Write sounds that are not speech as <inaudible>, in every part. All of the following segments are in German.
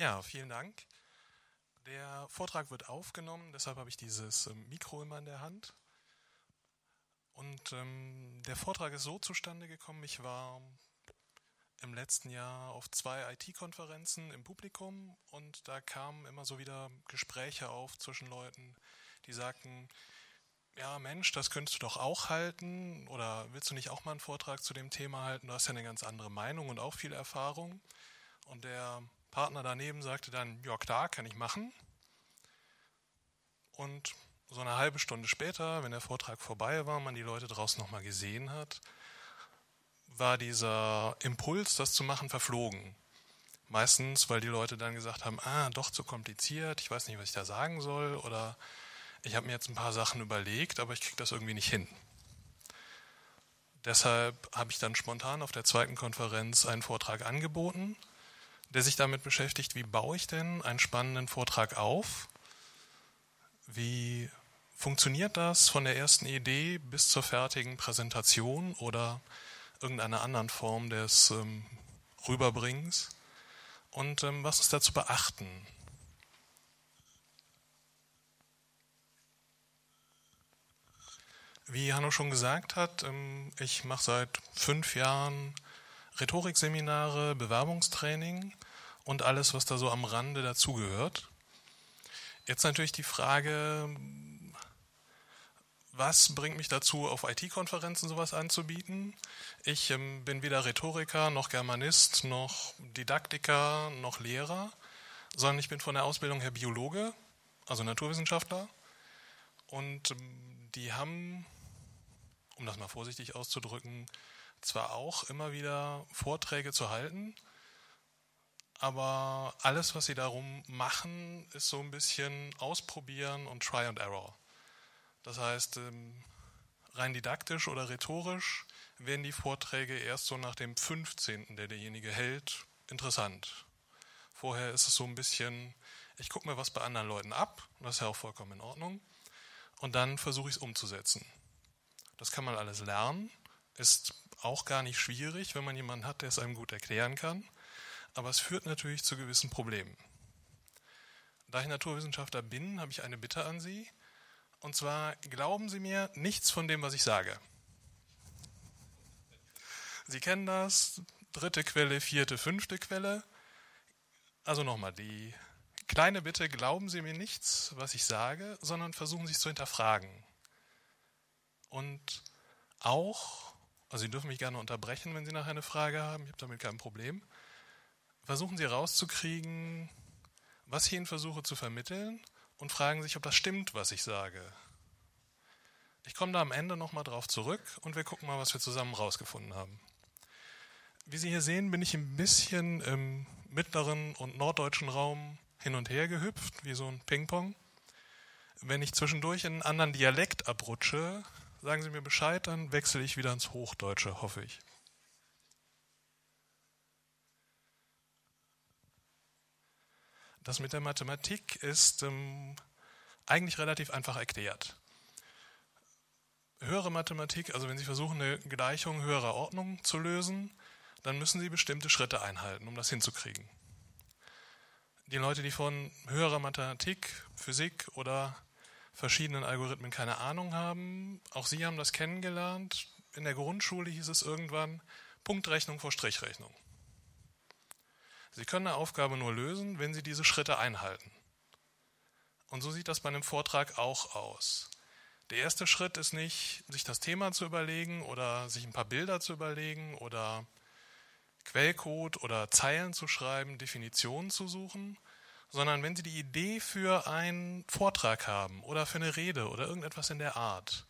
Ja, vielen Dank. Der Vortrag wird aufgenommen, deshalb habe ich dieses ähm, Mikro immer in der Hand. Und ähm, der Vortrag ist so zustande gekommen, ich war im letzten Jahr auf zwei IT-Konferenzen im Publikum und da kamen immer so wieder Gespräche auf zwischen Leuten, die sagten, ja Mensch, das könntest du doch auch halten oder willst du nicht auch mal einen Vortrag zu dem Thema halten? Du hast ja eine ganz andere Meinung und auch viel Erfahrung. Und der Partner daneben sagte dann, ja klar, kann ich machen. Und so eine halbe Stunde später, wenn der Vortrag vorbei war, man die Leute draußen nochmal gesehen hat, war dieser Impuls, das zu machen, verflogen. Meistens, weil die Leute dann gesagt haben, ah, doch zu kompliziert, ich weiß nicht, was ich da sagen soll, oder ich habe mir jetzt ein paar Sachen überlegt, aber ich kriege das irgendwie nicht hin. Deshalb habe ich dann spontan auf der zweiten Konferenz einen Vortrag angeboten der sich damit beschäftigt, wie baue ich denn einen spannenden Vortrag auf? Wie funktioniert das von der ersten Idee bis zur fertigen Präsentation oder irgendeiner anderen Form des ähm, Rüberbringens? Und ähm, was ist da zu beachten? Wie Hanno schon gesagt hat, ähm, ich mache seit fünf Jahren Rhetorikseminare, Bewerbungstraining und alles, was da so am Rande dazugehört. Jetzt natürlich die Frage, was bringt mich dazu, auf IT-Konferenzen sowas anzubieten? Ich ähm, bin weder Rhetoriker noch Germanist noch Didaktiker noch Lehrer, sondern ich bin von der Ausbildung her Biologe, also Naturwissenschaftler. Und ähm, die haben, um das mal vorsichtig auszudrücken, zwar auch immer wieder Vorträge zu halten, aber alles, was sie darum machen, ist so ein bisschen ausprobieren und Try and Error. Das heißt, ähm, rein didaktisch oder rhetorisch werden die Vorträge erst so nach dem 15., der derjenige hält, interessant. Vorher ist es so ein bisschen, ich gucke mir was bei anderen Leuten ab, das ist ja auch vollkommen in Ordnung, und dann versuche ich es umzusetzen. Das kann man alles lernen, ist auch gar nicht schwierig, wenn man jemanden hat, der es einem gut erklären kann. Aber es führt natürlich zu gewissen Problemen. Da ich Naturwissenschaftler bin, habe ich eine Bitte an Sie. Und zwar glauben Sie mir nichts von dem, was ich sage. Sie kennen das, dritte Quelle, vierte, fünfte Quelle. Also nochmal, die kleine Bitte, glauben Sie mir nichts, was ich sage, sondern versuchen Sie es zu hinterfragen. Und auch also Sie dürfen mich gerne unterbrechen, wenn Sie nachher eine Frage haben. Ich habe damit kein Problem. Versuchen Sie herauszukriegen, was ich Ihnen versuche zu vermitteln und fragen sich, ob das stimmt, was ich sage. Ich komme da am Ende nochmal drauf zurück und wir gucken mal, was wir zusammen rausgefunden haben. Wie Sie hier sehen, bin ich ein bisschen im mittleren und norddeutschen Raum hin und her gehüpft, wie so ein Ping-Pong. Wenn ich zwischendurch in einen anderen Dialekt abrutsche, Sagen Sie mir Bescheid, dann wechsle ich wieder ins Hochdeutsche, hoffe ich. Das mit der Mathematik ist ähm, eigentlich relativ einfach erklärt. Höhere Mathematik, also wenn Sie versuchen, eine Gleichung höherer Ordnung zu lösen, dann müssen Sie bestimmte Schritte einhalten, um das hinzukriegen. Die Leute, die von höherer Mathematik, Physik oder verschiedenen Algorithmen keine Ahnung haben. Auch Sie haben das kennengelernt. In der Grundschule hieß es irgendwann Punktrechnung vor Strichrechnung. Sie können eine Aufgabe nur lösen, wenn Sie diese Schritte einhalten. Und so sieht das bei einem Vortrag auch aus. Der erste Schritt ist nicht, sich das Thema zu überlegen oder sich ein paar Bilder zu überlegen oder Quellcode oder Zeilen zu schreiben, Definitionen zu suchen, sondern wenn Sie die Idee für einen Vortrag haben oder für eine Rede oder irgendetwas in der Art,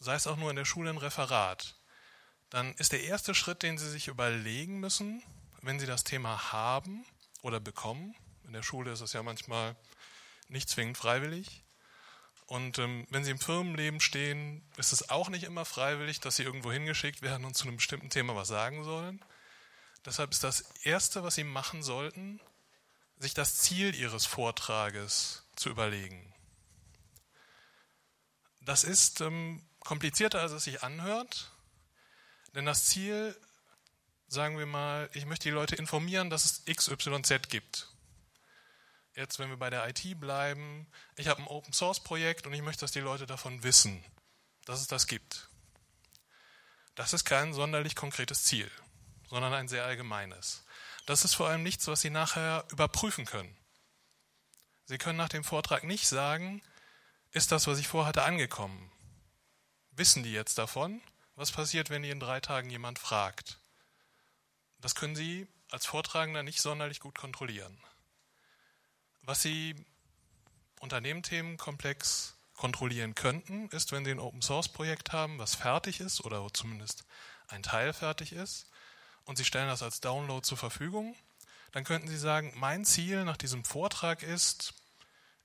sei es auch nur in der Schule ein Referat, dann ist der erste Schritt, den Sie sich überlegen müssen, wenn Sie das Thema haben oder bekommen, in der Schule ist es ja manchmal nicht zwingend freiwillig, und ähm, wenn Sie im Firmenleben stehen, ist es auch nicht immer freiwillig, dass Sie irgendwo hingeschickt werden und zu einem bestimmten Thema was sagen sollen. Deshalb ist das Erste, was Sie machen sollten, sich das Ziel ihres Vortrages zu überlegen. Das ist ähm, komplizierter, als es sich anhört, denn das Ziel, sagen wir mal, ich möchte die Leute informieren, dass es XYZ gibt. jetzt, wenn wir bei der IT bleiben, ich habe ein Open Source Projekt und ich möchte, dass die Leute davon wissen, dass es das gibt. Das ist kein sonderlich konkretes Ziel, sondern ein sehr allgemeines. Das ist vor allem nichts, was Sie nachher überprüfen können. Sie können nach dem Vortrag nicht sagen, ist das, was ich vorhatte, angekommen? Wissen die jetzt davon? Was passiert, wenn die in drei Tagen jemand fragt? Das können Sie als Vortragender nicht sonderlich gut kontrollieren. Was Sie unter kontrollieren könnten, ist, wenn Sie ein Open-Source-Projekt haben, was fertig ist oder zumindest ein Teil fertig ist, und Sie stellen das als Download zur Verfügung, dann könnten Sie sagen, mein Ziel nach diesem Vortrag ist,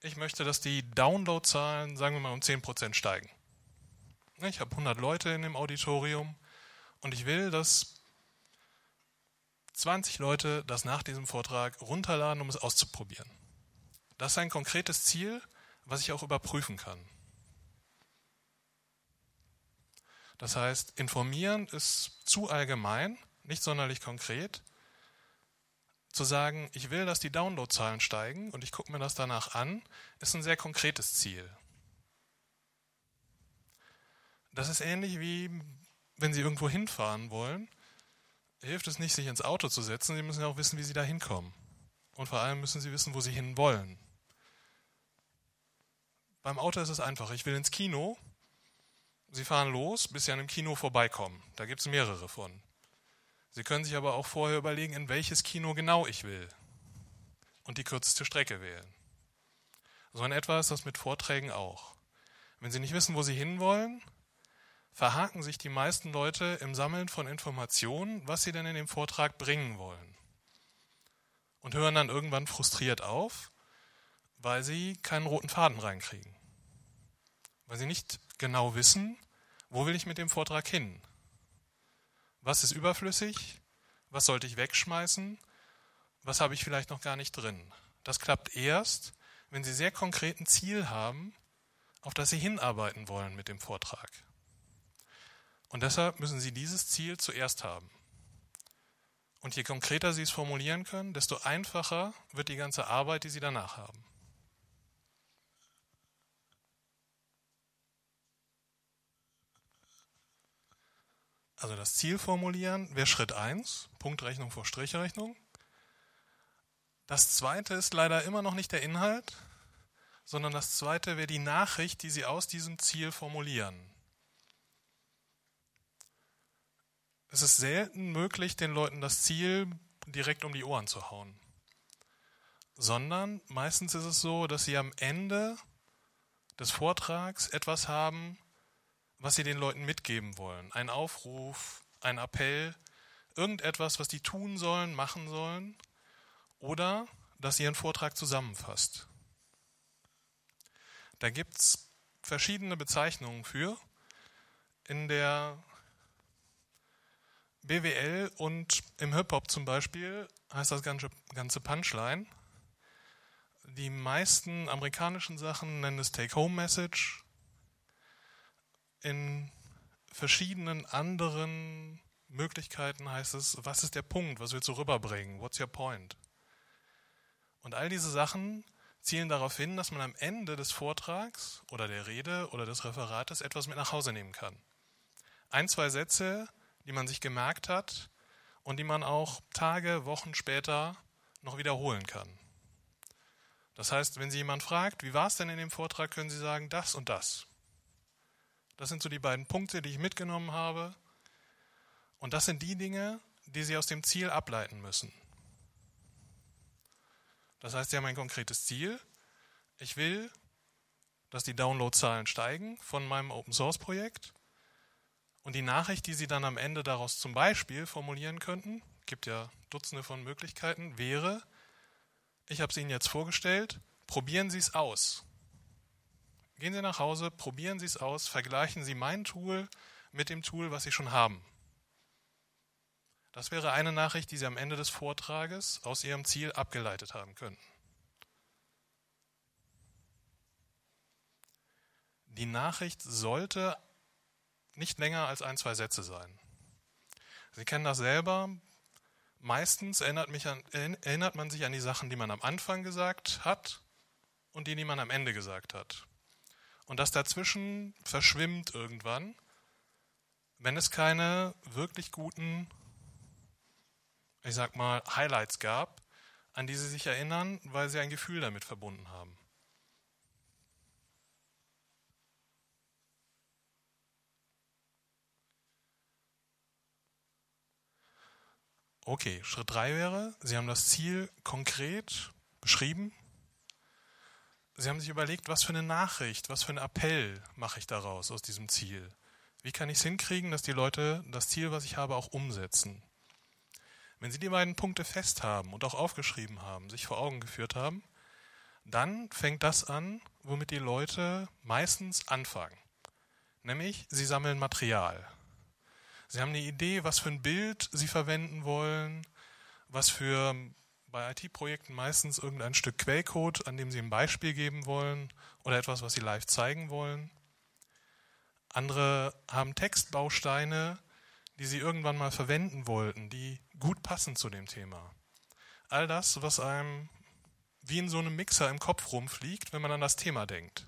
ich möchte, dass die Downloadzahlen, sagen wir mal, um 10% steigen. Ich habe 100 Leute in dem Auditorium und ich will, dass 20 Leute das nach diesem Vortrag runterladen, um es auszuprobieren. Das ist ein konkretes Ziel, was ich auch überprüfen kann. Das heißt, informieren ist zu allgemein, nicht sonderlich konkret. Zu sagen, ich will, dass die Downloadzahlen steigen und ich gucke mir das danach an, ist ein sehr konkretes Ziel. Das ist ähnlich wie, wenn Sie irgendwo hinfahren wollen, hilft es nicht, sich ins Auto zu setzen, Sie müssen ja auch wissen, wie Sie da hinkommen. Und vor allem müssen Sie wissen, wo Sie hin wollen. Beim Auto ist es einfach. Ich will ins Kino. Sie fahren los, bis Sie an dem Kino vorbeikommen. Da gibt es mehrere von. Sie können sich aber auch vorher überlegen, in welches Kino genau ich will. Und die kürzeste Strecke wählen. So in etwa ist das mit Vorträgen auch. Wenn Sie nicht wissen, wo Sie hinwollen, verhaken sich die meisten Leute im Sammeln von Informationen, was sie denn in dem Vortrag bringen wollen. Und hören dann irgendwann frustriert auf, weil sie keinen roten Faden reinkriegen weil sie nicht genau wissen, wo will ich mit dem Vortrag hin? Was ist überflüssig? Was sollte ich wegschmeißen? Was habe ich vielleicht noch gar nicht drin? Das klappt erst, wenn Sie sehr konkret ein Ziel haben, auf das Sie hinarbeiten wollen mit dem Vortrag. Und deshalb müssen Sie dieses Ziel zuerst haben. Und je konkreter Sie es formulieren können, desto einfacher wird die ganze Arbeit, die Sie danach haben. Also das Ziel formulieren wäre Schritt 1, Punktrechnung vor Strichrechnung. Das zweite ist leider immer noch nicht der Inhalt, sondern das zweite wäre die Nachricht, die Sie aus diesem Ziel formulieren. Es ist selten möglich, den Leuten das Ziel direkt um die Ohren zu hauen, sondern meistens ist es so, dass sie am Ende des Vortrags etwas haben, was sie den Leuten mitgeben wollen. Ein Aufruf, ein Appell, irgendetwas, was die tun sollen, machen sollen oder das ihren Vortrag zusammenfasst. Da gibt es verschiedene Bezeichnungen für. In der BWL und im Hip-Hop zum Beispiel heißt das ganze, ganze Punchline. Die meisten amerikanischen Sachen nennen es Take-Home-Message in verschiedenen anderen Möglichkeiten heißt es, was ist der Punkt, was willst du rüberbringen, what's your point? Und all diese Sachen zielen darauf hin, dass man am Ende des Vortrags oder der Rede oder des Referates etwas mit nach Hause nehmen kann. Ein, zwei Sätze, die man sich gemerkt hat und die man auch Tage, Wochen später noch wiederholen kann. Das heißt, wenn Sie jemand fragt, wie war es denn in dem Vortrag, können Sie sagen, das und das. Das sind so die beiden Punkte, die ich mitgenommen habe. Und das sind die Dinge, die Sie aus dem Ziel ableiten müssen. Das heißt, Sie haben ein konkretes Ziel. Ich will, dass die Downloadzahlen steigen von meinem Open Source Projekt. Und die Nachricht, die Sie dann am Ende daraus zum Beispiel formulieren könnten, gibt ja Dutzende von Möglichkeiten, wäre, ich habe es Ihnen jetzt vorgestellt, probieren Sie es aus. Gehen Sie nach Hause, probieren Sie es aus, vergleichen Sie mein Tool mit dem Tool, was Sie schon haben. Das wäre eine Nachricht, die Sie am Ende des Vortrages aus Ihrem Ziel abgeleitet haben könnten. Die Nachricht sollte nicht länger als ein, zwei Sätze sein. Sie kennen das selber. Meistens erinnert, an, erinnert man sich an die Sachen, die man am Anfang gesagt hat und die, die man am Ende gesagt hat. Und das dazwischen verschwimmt irgendwann, wenn es keine wirklich guten, ich sag mal, Highlights gab, an die sie sich erinnern, weil sie ein Gefühl damit verbunden haben. Okay, Schritt 3 wäre, Sie haben das Ziel konkret beschrieben. Sie haben sich überlegt, was für eine Nachricht, was für einen Appell mache ich daraus aus diesem Ziel. Wie kann ich es hinkriegen, dass die Leute das Ziel, was ich habe, auch umsetzen? Wenn Sie die beiden Punkte fest haben und auch aufgeschrieben haben, sich vor Augen geführt haben, dann fängt das an, womit die Leute meistens anfangen. Nämlich, sie sammeln Material. Sie haben eine Idee, was für ein Bild Sie verwenden wollen, was für bei IT-Projekten meistens irgendein Stück Quellcode, an dem Sie ein Beispiel geben wollen oder etwas, was Sie live zeigen wollen. Andere haben Textbausteine, die Sie irgendwann mal verwenden wollten, die gut passen zu dem Thema. All das, was einem wie in so einem Mixer im Kopf rumfliegt, wenn man an das Thema denkt.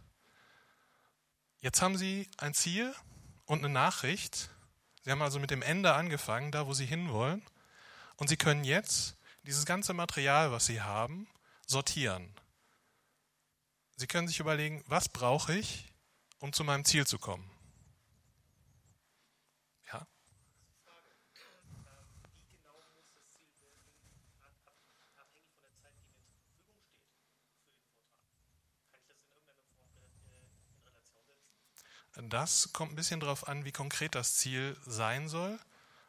Jetzt haben Sie ein Ziel und eine Nachricht, Sie haben also mit dem Ende angefangen, da wo Sie hinwollen. Und Sie können jetzt dieses ganze Material, was Sie haben, sortieren. Sie können sich überlegen, was brauche ich, um zu meinem Ziel zu kommen. Ja? Das kommt ein bisschen darauf an, wie konkret das Ziel sein soll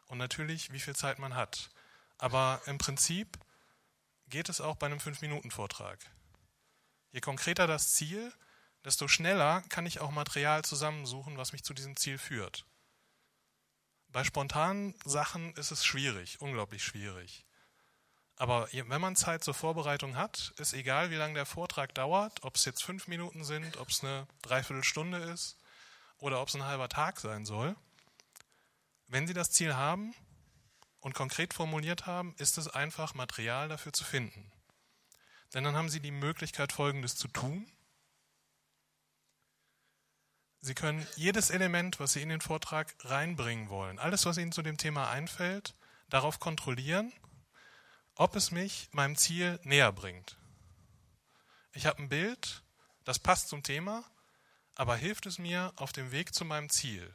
und natürlich, wie viel Zeit man hat. Aber im Prinzip geht es auch bei einem 5-Minuten-Vortrag. Je konkreter das Ziel, desto schneller kann ich auch Material zusammensuchen, was mich zu diesem Ziel führt. Bei spontanen Sachen ist es schwierig, unglaublich schwierig. Aber wenn man Zeit zur Vorbereitung hat, ist egal, wie lange der Vortrag dauert, ob es jetzt fünf Minuten sind, ob es eine Dreiviertelstunde ist, oder ob es ein halber Tag sein soll, wenn Sie das Ziel haben und konkret formuliert haben, ist es einfach, Material dafür zu finden. Denn dann haben Sie die Möglichkeit, Folgendes zu tun. Sie können jedes Element, was Sie in den Vortrag reinbringen wollen, alles, was Ihnen zu dem Thema einfällt, darauf kontrollieren, ob es mich meinem Ziel näher bringt. Ich habe ein Bild, das passt zum Thema, aber hilft es mir auf dem Weg zu meinem Ziel?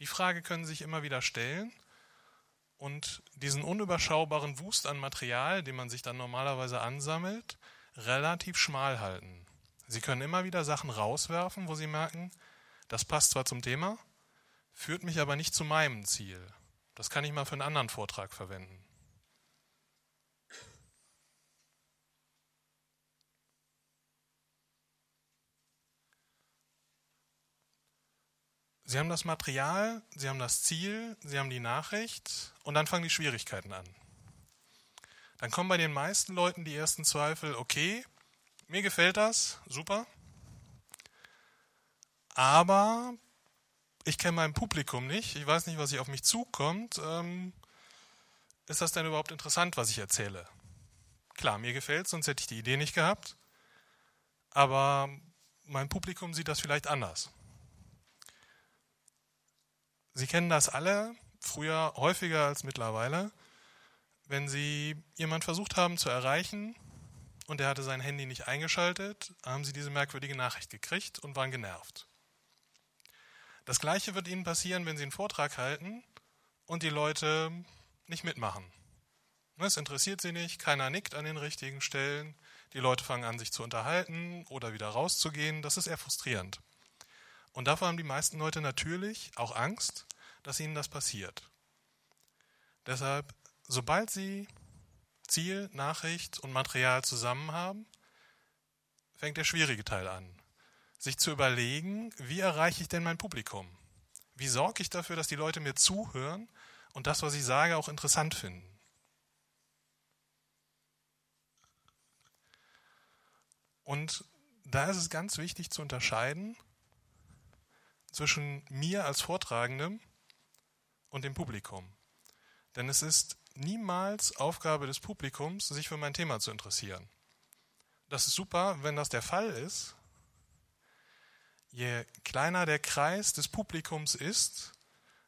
Die Frage können Sie sich immer wieder stellen und diesen unüberschaubaren Wust an Material, den man sich dann normalerweise ansammelt, relativ schmal halten. Sie können immer wieder Sachen rauswerfen, wo Sie merken, das passt zwar zum Thema, führt mich aber nicht zu meinem Ziel. Das kann ich mal für einen anderen Vortrag verwenden. Sie haben das Material, Sie haben das Ziel, Sie haben die Nachricht und dann fangen die Schwierigkeiten an. Dann kommen bei den meisten Leuten die ersten Zweifel, okay, mir gefällt das, super, aber ich kenne mein Publikum nicht, ich weiß nicht, was hier auf mich zukommt. Ähm, ist das denn überhaupt interessant, was ich erzähle? Klar, mir gefällt sonst hätte ich die Idee nicht gehabt, aber mein Publikum sieht das vielleicht anders. Sie kennen das alle, früher häufiger als mittlerweile, wenn Sie jemand versucht haben zu erreichen und er hatte sein Handy nicht eingeschaltet, haben Sie diese merkwürdige Nachricht gekriegt und waren genervt. Das gleiche wird Ihnen passieren, wenn Sie einen Vortrag halten und die Leute nicht mitmachen. Es interessiert sie nicht, keiner nickt an den richtigen Stellen, die Leute fangen an, sich zu unterhalten oder wieder rauszugehen. Das ist eher frustrierend. Und davor haben die meisten Leute natürlich auch Angst, dass ihnen das passiert. Deshalb, sobald sie Ziel, Nachricht und Material zusammen haben, fängt der schwierige Teil an. Sich zu überlegen, wie erreiche ich denn mein Publikum? Wie sorge ich dafür, dass die Leute mir zuhören und das, was ich sage, auch interessant finden? Und da ist es ganz wichtig zu unterscheiden zwischen mir als Vortragendem und dem Publikum. Denn es ist niemals Aufgabe des Publikums, sich für mein Thema zu interessieren. Das ist super, wenn das der Fall ist. Je kleiner der Kreis des Publikums ist,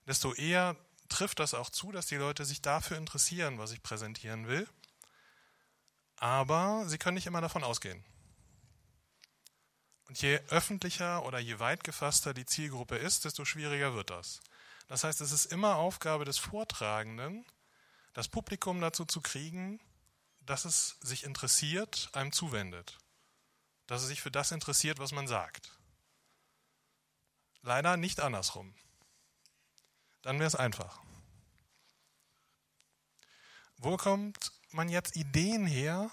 desto eher trifft das auch zu, dass die Leute sich dafür interessieren, was ich präsentieren will. Aber sie können nicht immer davon ausgehen. Und je öffentlicher oder je weit gefasster die Zielgruppe ist, desto schwieriger wird das. Das heißt, es ist immer Aufgabe des Vortragenden, das Publikum dazu zu kriegen, dass es sich interessiert, einem zuwendet. Dass es sich für das interessiert, was man sagt. Leider nicht andersrum. Dann wäre es einfach. Wo kommt man jetzt Ideen her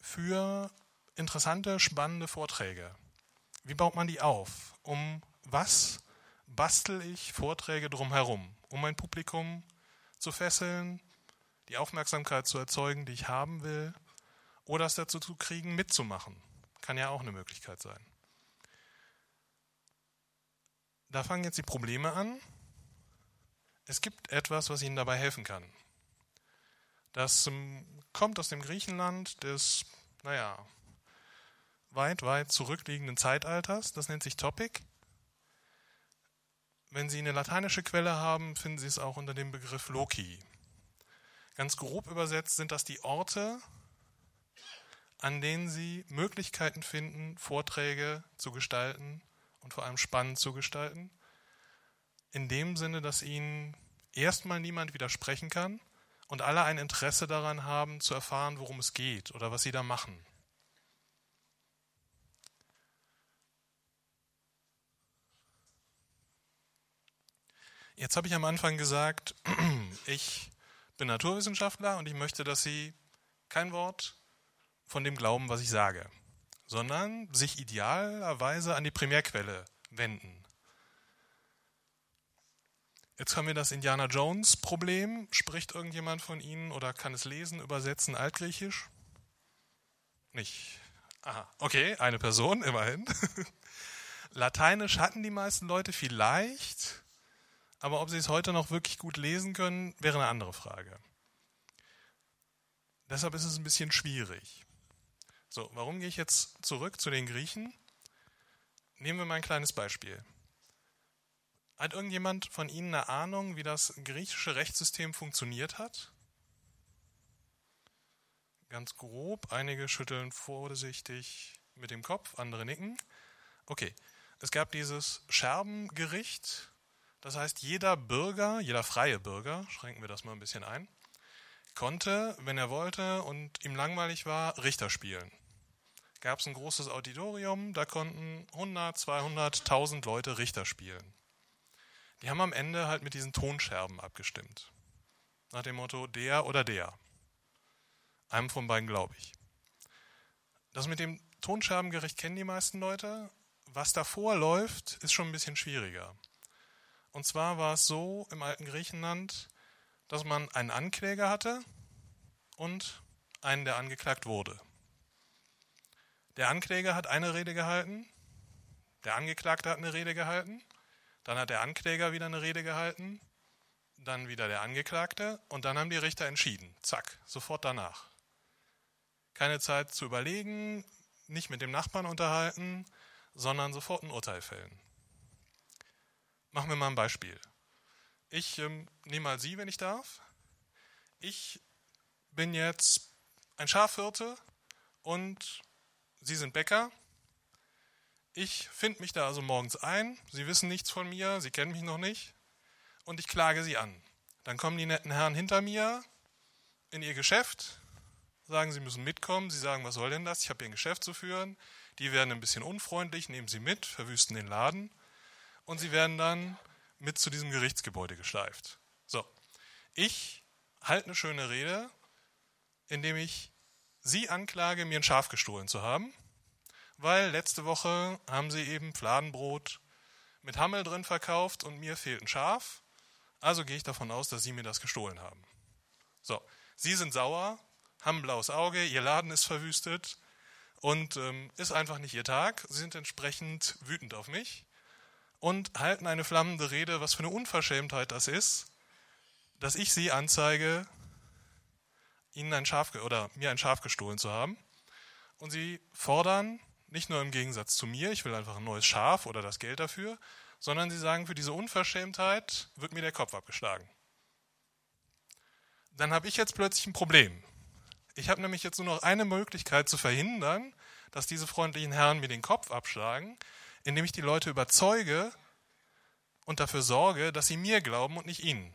für interessante, spannende Vorträge. Wie baut man die auf? Um was bastel ich Vorträge drumherum? Um mein Publikum zu fesseln, die Aufmerksamkeit zu erzeugen, die ich haben will, oder es dazu zu kriegen, mitzumachen. Kann ja auch eine Möglichkeit sein. Da fangen jetzt die Probleme an. Es gibt etwas, was Ihnen dabei helfen kann. Das ähm, kommt aus dem Griechenland des, naja, weit, weit zurückliegenden Zeitalters. Das nennt sich Topic. Wenn Sie eine lateinische Quelle haben, finden Sie es auch unter dem Begriff Loki. Ganz grob übersetzt sind das die Orte, an denen Sie Möglichkeiten finden, Vorträge zu gestalten und vor allem spannend zu gestalten. In dem Sinne, dass Ihnen erstmal niemand widersprechen kann und alle ein Interesse daran haben, zu erfahren, worum es geht oder was Sie da machen. Jetzt habe ich am Anfang gesagt, <clears throat> ich bin Naturwissenschaftler und ich möchte, dass Sie kein Wort von dem glauben, was ich sage, sondern sich idealerweise an die Primärquelle wenden. Jetzt haben wir das Indiana Jones Problem. Spricht irgendjemand von Ihnen oder kann es lesen, übersetzen, altgriechisch? Nicht. Aha, okay, eine Person, immerhin. <laughs> Lateinisch hatten die meisten Leute vielleicht. Aber ob sie es heute noch wirklich gut lesen können, wäre eine andere Frage. Deshalb ist es ein bisschen schwierig. So, warum gehe ich jetzt zurück zu den Griechen? Nehmen wir mal ein kleines Beispiel. Hat irgendjemand von Ihnen eine Ahnung, wie das griechische Rechtssystem funktioniert hat? Ganz grob, einige schütteln vorsichtig mit dem Kopf, andere nicken. Okay, es gab dieses Scherbengericht, das heißt, jeder Bürger, jeder freie Bürger, schränken wir das mal ein bisschen ein, konnte, wenn er wollte und ihm langweilig war, Richter spielen. Gab es ein großes Auditorium, da konnten 100, 200, 1000 Leute Richter spielen. Die haben am Ende halt mit diesen Tonscherben abgestimmt. Nach dem Motto der oder der. Einem von beiden glaube ich. Das mit dem Tonscherbengericht kennen die meisten Leute. Was davor läuft, ist schon ein bisschen schwieriger. Und zwar war es so im alten Griechenland, dass man einen Ankläger hatte und einen, der angeklagt wurde. Der Ankläger hat eine Rede gehalten, der Angeklagte hat eine Rede gehalten, dann hat der Ankläger wieder eine Rede gehalten, dann wieder der Angeklagte und dann haben die Richter entschieden. Zack, sofort danach. Keine Zeit zu überlegen, nicht mit dem Nachbarn unterhalten, sondern sofort ein Urteil fällen. Machen wir mal ein Beispiel. Ich ähm, nehme mal Sie, wenn ich darf. Ich bin jetzt ein Schafhirte und Sie sind Bäcker. Ich finde mich da also morgens ein. Sie wissen nichts von mir, Sie kennen mich noch nicht. Und ich klage Sie an. Dann kommen die netten Herren hinter mir in ihr Geschäft, sagen, sie müssen mitkommen. Sie sagen, was soll denn das? Ich habe hier ein Geschäft zu führen. Die werden ein bisschen unfreundlich, nehmen sie mit, verwüsten den Laden und sie werden dann mit zu diesem Gerichtsgebäude geschleift. So, ich halte eine schöne Rede, indem ich Sie anklage, mir ein Schaf gestohlen zu haben, weil letzte Woche haben Sie eben Fladenbrot mit Hammel drin verkauft und mir fehlt ein Schaf. Also gehe ich davon aus, dass Sie mir das gestohlen haben. So, Sie sind sauer, haben ein blaues Auge, Ihr Laden ist verwüstet und ähm, ist einfach nicht Ihr Tag. Sie sind entsprechend wütend auf mich und halten eine flammende Rede, was für eine Unverschämtheit das ist, dass ich sie anzeige, ihnen ein Schaf oder mir ein Schaf gestohlen zu haben. Und sie fordern nicht nur im Gegensatz zu mir, ich will einfach ein neues Schaf oder das Geld dafür, sondern sie sagen, für diese Unverschämtheit wird mir der Kopf abgeschlagen. Dann habe ich jetzt plötzlich ein Problem. Ich habe nämlich jetzt nur noch eine Möglichkeit zu verhindern, dass diese freundlichen Herren mir den Kopf abschlagen, indem ich die Leute überzeuge und dafür sorge, dass sie mir glauben und nicht ihnen.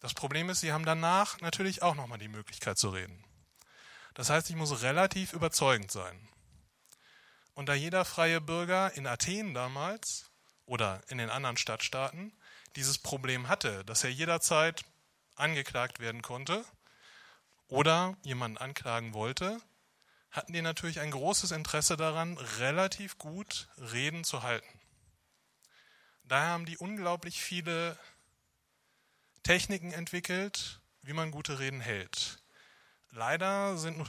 Das Problem ist, sie haben danach natürlich auch nochmal die Möglichkeit zu reden. Das heißt, ich muss relativ überzeugend sein. Und da jeder freie Bürger in Athen damals oder in den anderen Stadtstaaten dieses Problem hatte, dass er jederzeit angeklagt werden konnte oder jemanden anklagen wollte, hatten die natürlich ein großes Interesse daran, relativ gut Reden zu halten. Daher haben die unglaublich viele Techniken entwickelt, wie man gute Reden hält. Leider sind,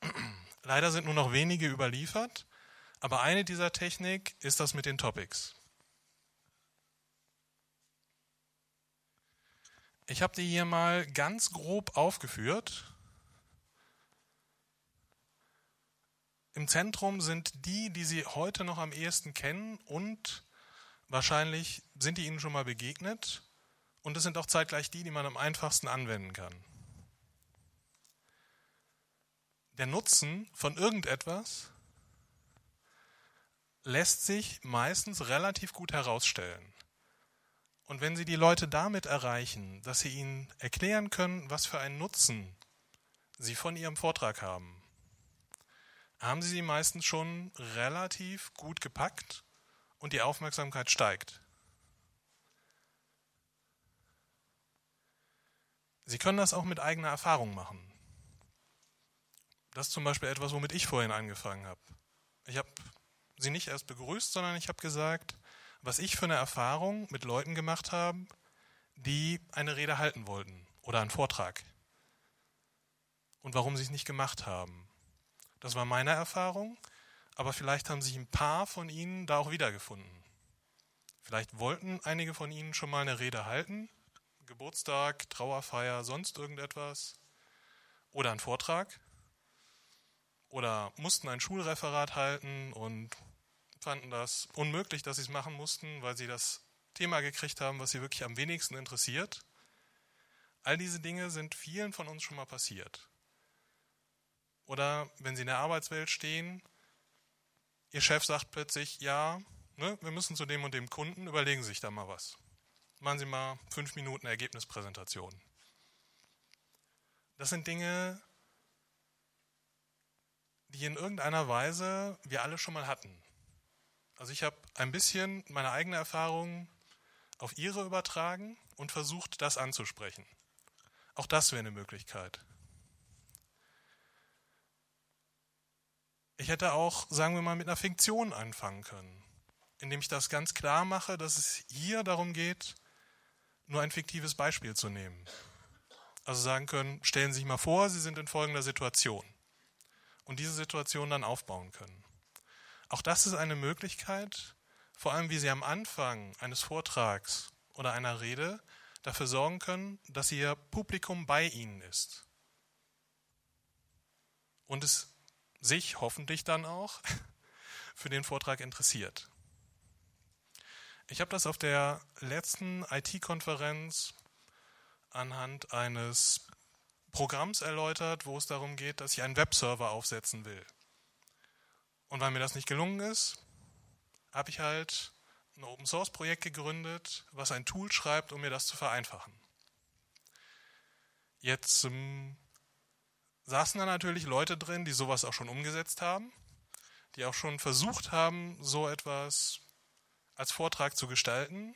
<clears throat> leider sind nur noch wenige überliefert, aber eine dieser Technik ist das mit den Topics. Ich habe die hier mal ganz grob aufgeführt. Im Zentrum sind die, die Sie heute noch am ehesten kennen und wahrscheinlich sind die Ihnen schon mal begegnet. Und es sind auch zeitgleich die, die man am einfachsten anwenden kann. Der Nutzen von irgendetwas lässt sich meistens relativ gut herausstellen. Und wenn Sie die Leute damit erreichen, dass Sie ihnen erklären können, was für einen Nutzen Sie von Ihrem Vortrag haben, haben Sie sie meistens schon relativ gut gepackt und die Aufmerksamkeit steigt. Sie können das auch mit eigener Erfahrung machen. Das ist zum Beispiel etwas, womit ich vorhin angefangen habe. Ich habe Sie nicht erst begrüßt, sondern ich habe gesagt, was ich für eine Erfahrung mit Leuten gemacht habe, die eine Rede halten wollten oder einen Vortrag. Und warum sie es nicht gemacht haben. Das war meine Erfahrung, aber vielleicht haben sich ein paar von Ihnen da auch wiedergefunden. Vielleicht wollten einige von Ihnen schon mal eine Rede halten, Geburtstag, Trauerfeier, sonst irgendetwas, oder einen Vortrag, oder mussten ein Schulreferat halten und fanden das unmöglich, dass sie es machen mussten, weil sie das Thema gekriegt haben, was sie wirklich am wenigsten interessiert. All diese Dinge sind vielen von uns schon mal passiert. Oder wenn sie in der Arbeitswelt stehen, ihr Chef sagt plötzlich, ja, ne, wir müssen zu dem und dem Kunden, überlegen Sie sich da mal was. Machen Sie mal fünf Minuten Ergebnispräsentation. Das sind Dinge, die in irgendeiner Weise wir alle schon mal hatten. Also ich habe ein bisschen meine eigene Erfahrung auf Ihre übertragen und versucht, das anzusprechen. Auch das wäre eine Möglichkeit. Ich hätte auch, sagen wir mal, mit einer Fiktion anfangen können, indem ich das ganz klar mache, dass es hier darum geht, nur ein fiktives Beispiel zu nehmen. Also sagen können, stellen Sie sich mal vor, Sie sind in folgender Situation und diese Situation dann aufbauen können. Auch das ist eine Möglichkeit, vor allem wie Sie am Anfang eines Vortrags oder einer Rede dafür sorgen können, dass Ihr Publikum bei Ihnen ist. Und es sich hoffentlich dann auch <laughs> für den Vortrag interessiert. Ich habe das auf der letzten IT-Konferenz anhand eines Programms erläutert, wo es darum geht, dass ich einen Webserver aufsetzen will. Und weil mir das nicht gelungen ist, habe ich halt ein Open Source Projekt gegründet, was ein Tool schreibt, um mir das zu vereinfachen. Jetzt saßen da natürlich Leute drin, die sowas auch schon umgesetzt haben, die auch schon versucht haben, so etwas als Vortrag zu gestalten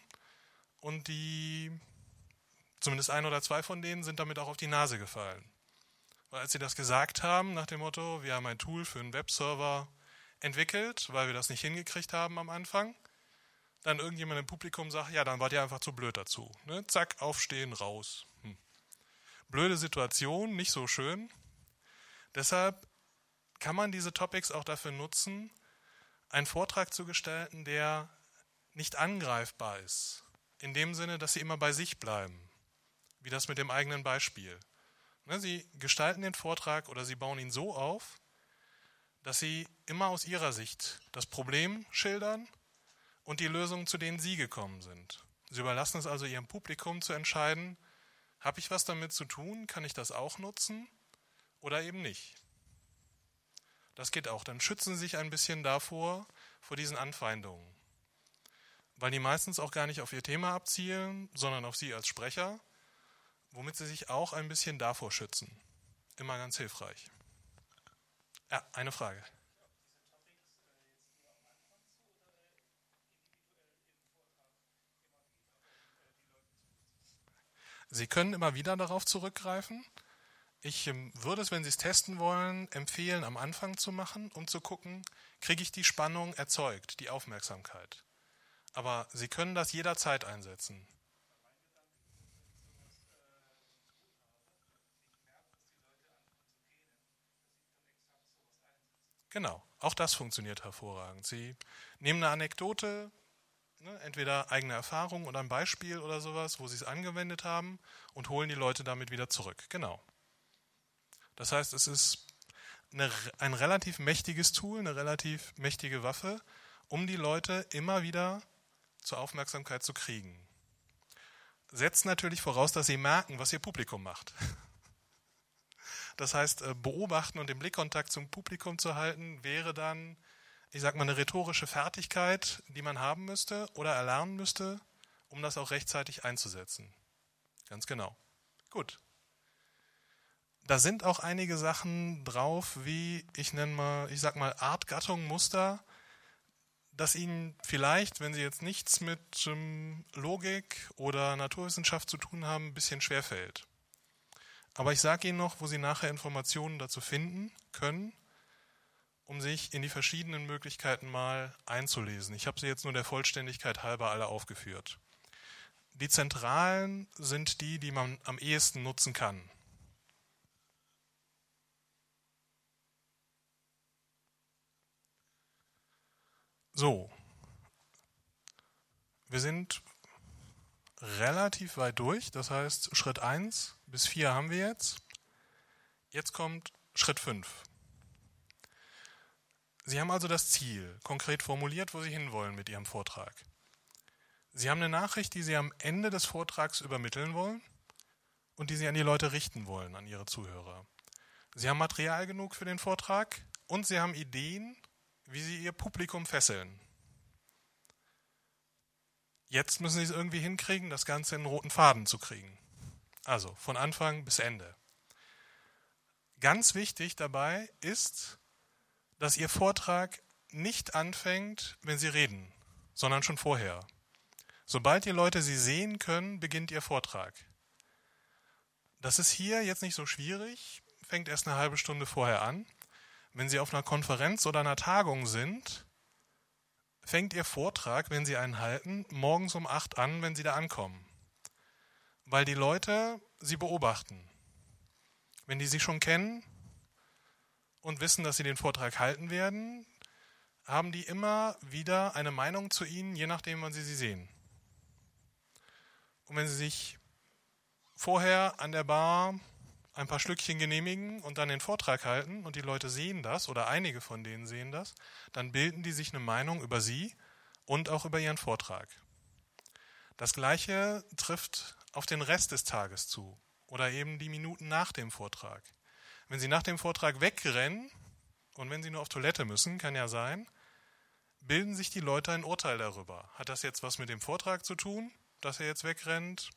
und die, zumindest ein oder zwei von denen, sind damit auch auf die Nase gefallen. Weil als sie das gesagt haben, nach dem Motto, wir haben ein Tool für einen Webserver, entwickelt, weil wir das nicht hingekriegt haben am Anfang. Dann irgendjemand im Publikum sagt, ja, dann wart ihr einfach zu blöd dazu. Ne? Zack, aufstehen, raus. Hm. Blöde Situation, nicht so schön. Deshalb kann man diese Topics auch dafür nutzen, einen Vortrag zu gestalten, der nicht angreifbar ist. In dem Sinne, dass sie immer bei sich bleiben. wie das mit dem eigenen Beispiel. Ne, sie gestalten den Vortrag oder Sie bauen ihn so auf, dass Sie immer aus Ihrer Sicht das Problem schildern und die Lösungen, zu denen Sie gekommen sind. Sie überlassen es also Ihrem Publikum zu entscheiden, habe ich was damit zu tun, kann ich das auch nutzen oder eben nicht. Das geht auch. Dann schützen Sie sich ein bisschen davor, vor diesen Anfeindungen. Weil die meistens auch gar nicht auf Ihr Thema abzielen, sondern auf Sie als Sprecher, womit Sie sich auch ein bisschen davor schützen. Immer ganz hilfreich. Ja, eine Frage. Sie können immer wieder darauf zurückgreifen. Ich ähm, würde es, wenn Sie es testen wollen, empfehlen, am Anfang zu machen, um zu gucken, kriege ich die Spannung erzeugt, die Aufmerksamkeit. Aber Sie können das jederzeit einsetzen. Genau, auch das funktioniert hervorragend. Sie nehmen eine Anekdote, ne, entweder eigene Erfahrung oder ein Beispiel oder sowas, wo Sie es angewendet haben und holen die Leute damit wieder zurück. Genau. Das heißt, es ist eine, ein relativ mächtiges Tool, eine relativ mächtige Waffe, um die Leute immer wieder zur Aufmerksamkeit zu kriegen. Setzt natürlich voraus, dass sie merken, was ihr Publikum macht. <laughs> Das heißt, äh, beobachten und den Blickkontakt zum Publikum zu halten, wäre dann, ich sag mal, eine rhetorische Fertigkeit, die man haben müsste oder erlernen müsste, um das auch rechtzeitig einzusetzen. Ganz genau. Gut. Da sind auch einige Sachen drauf, wie ich nenne mal, ich sag mal Art, Gattung, Muster, das Ihnen vielleicht, wenn Sie jetzt nichts mit ähm, Logik oder Naturwissenschaft zu tun haben, ein bisschen schwerfällt. Aber ich sage Ihnen noch, wo Sie nachher Informationen dazu finden können, um sich in die verschiedenen Möglichkeiten mal einzulesen. Ich habe sie jetzt nur der Vollständigkeit halber alle aufgeführt. Die zentralen sind die, die man am ehesten nutzen kann. So, wir sind relativ weit durch. Das heißt, Schritt 1 bis 4 haben wir jetzt. Jetzt kommt Schritt 5. Sie haben also das Ziel konkret formuliert, wo Sie hinwollen mit Ihrem Vortrag. Sie haben eine Nachricht, die Sie am Ende des Vortrags übermitteln wollen und die Sie an die Leute richten wollen, an Ihre Zuhörer. Sie haben Material genug für den Vortrag und Sie haben Ideen, wie Sie Ihr Publikum fesseln. Jetzt müssen sie es irgendwie hinkriegen, das Ganze in einen roten Faden zu kriegen. Also von Anfang bis Ende. Ganz wichtig dabei ist, dass Ihr Vortrag nicht anfängt, wenn Sie reden, sondern schon vorher. Sobald die Leute Sie sehen können, beginnt Ihr Vortrag. Das ist hier jetzt nicht so schwierig, fängt erst eine halbe Stunde vorher an. Wenn Sie auf einer Konferenz oder einer Tagung sind, fängt Ihr Vortrag, wenn Sie einen halten, morgens um acht an, wenn Sie da ankommen. Weil die Leute Sie beobachten. Wenn die Sie schon kennen und wissen, dass Sie den Vortrag halten werden, haben die immer wieder eine Meinung zu Ihnen, je nachdem, wann Sie sie sehen. Und wenn Sie sich vorher an der Bar ein paar Stückchen genehmigen und dann den Vortrag halten und die Leute sehen das oder einige von denen sehen das, dann bilden die sich eine Meinung über sie und auch über ihren Vortrag. Das gleiche trifft auf den Rest des Tages zu oder eben die Minuten nach dem Vortrag. Wenn Sie nach dem Vortrag wegrennen und wenn Sie nur auf Toilette müssen, kann ja sein, bilden sich die Leute ein Urteil darüber. Hat das jetzt was mit dem Vortrag zu tun, dass er jetzt wegrennt?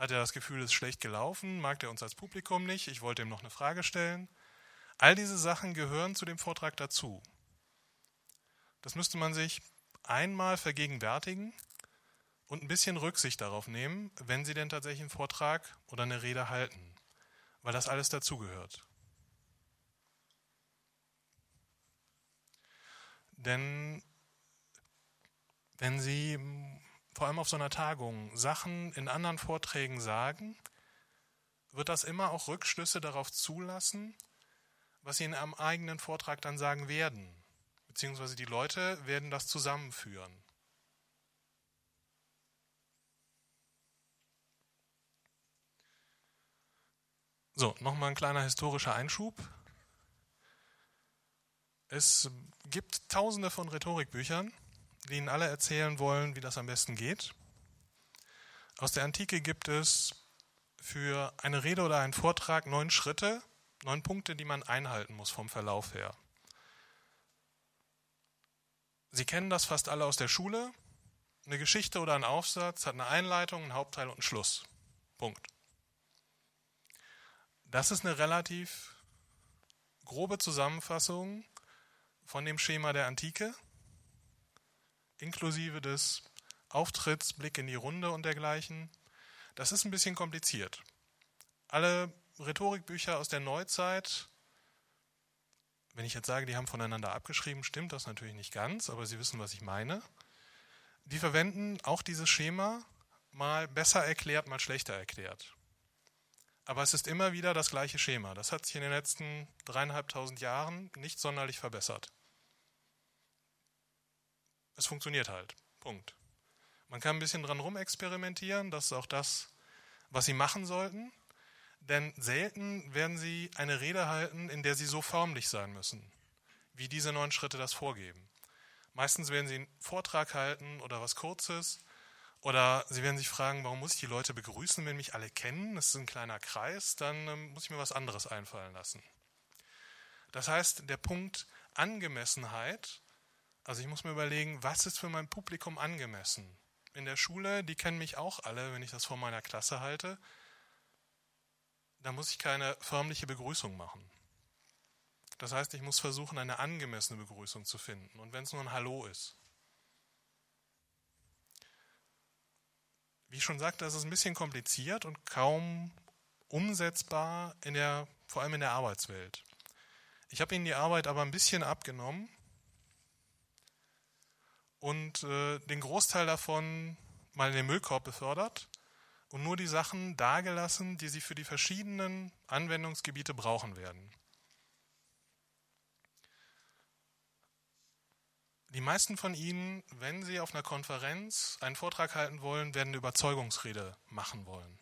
Hat er das Gefühl, es ist schlecht gelaufen? Mag er uns als Publikum nicht? Ich wollte ihm noch eine Frage stellen. All diese Sachen gehören zu dem Vortrag dazu. Das müsste man sich einmal vergegenwärtigen und ein bisschen Rücksicht darauf nehmen, wenn Sie denn tatsächlich einen Vortrag oder eine Rede halten, weil das alles dazugehört. Denn wenn Sie vor allem auf so einer Tagung, Sachen in anderen Vorträgen sagen, wird das immer auch Rückschlüsse darauf zulassen, was sie in einem eigenen Vortrag dann sagen werden. Beziehungsweise die Leute werden das zusammenführen. So, nochmal ein kleiner historischer Einschub. Es gibt tausende von Rhetorikbüchern, die Ihnen alle erzählen wollen, wie das am besten geht. Aus der Antike gibt es für eine Rede oder einen Vortrag neun Schritte, neun Punkte, die man einhalten muss vom Verlauf her. Sie kennen das fast alle aus der Schule. Eine Geschichte oder ein Aufsatz hat eine Einleitung, einen Hauptteil und einen Schluss. Punkt. Das ist eine relativ grobe Zusammenfassung von dem Schema der Antike, inklusive des Auftritts, Blick in die Runde und dergleichen. Das ist ein bisschen kompliziert. Alle Rhetorikbücher aus der Neuzeit, wenn ich jetzt sage, die haben voneinander abgeschrieben, stimmt das natürlich nicht ganz, aber Sie wissen, was ich meine. Die verwenden auch dieses Schema mal besser erklärt, mal schlechter erklärt. Aber es ist immer wieder das gleiche Schema. Das hat sich in den letzten dreieinhalbtausend Jahren nicht sonderlich verbessert. Es funktioniert halt. Punkt. Man kann ein bisschen dran rumexperimentieren, das ist auch das, was Sie machen sollten, denn selten werden Sie eine Rede halten, in der Sie so förmlich sein müssen, wie diese neun Schritte das vorgeben. Meistens werden Sie einen Vortrag halten oder was Kurzes, oder Sie werden sich fragen, warum muss ich die Leute begrüßen, wenn mich alle kennen? Das ist ein kleiner Kreis, dann ähm, muss ich mir was anderes einfallen lassen. Das heißt, der Punkt Angemessenheit also ich muss mir überlegen, was ist für mein Publikum angemessen? In der Schule, die kennen mich auch alle, wenn ich das vor meiner Klasse halte. Da muss ich keine förmliche Begrüßung machen. Das heißt, ich muss versuchen, eine angemessene Begrüßung zu finden. Und wenn es nur ein Hallo ist. Wie ich schon sagte, das ist ein bisschen kompliziert und kaum umsetzbar, in der, vor allem in der Arbeitswelt. Ich habe Ihnen die Arbeit aber ein bisschen abgenommen und äh, den Großteil davon mal in den Müllkorb befördert und nur die Sachen dagelassen, die sie für die verschiedenen Anwendungsgebiete brauchen werden. Die meisten von Ihnen, wenn Sie auf einer Konferenz einen Vortrag halten wollen, werden eine Überzeugungsrede machen wollen.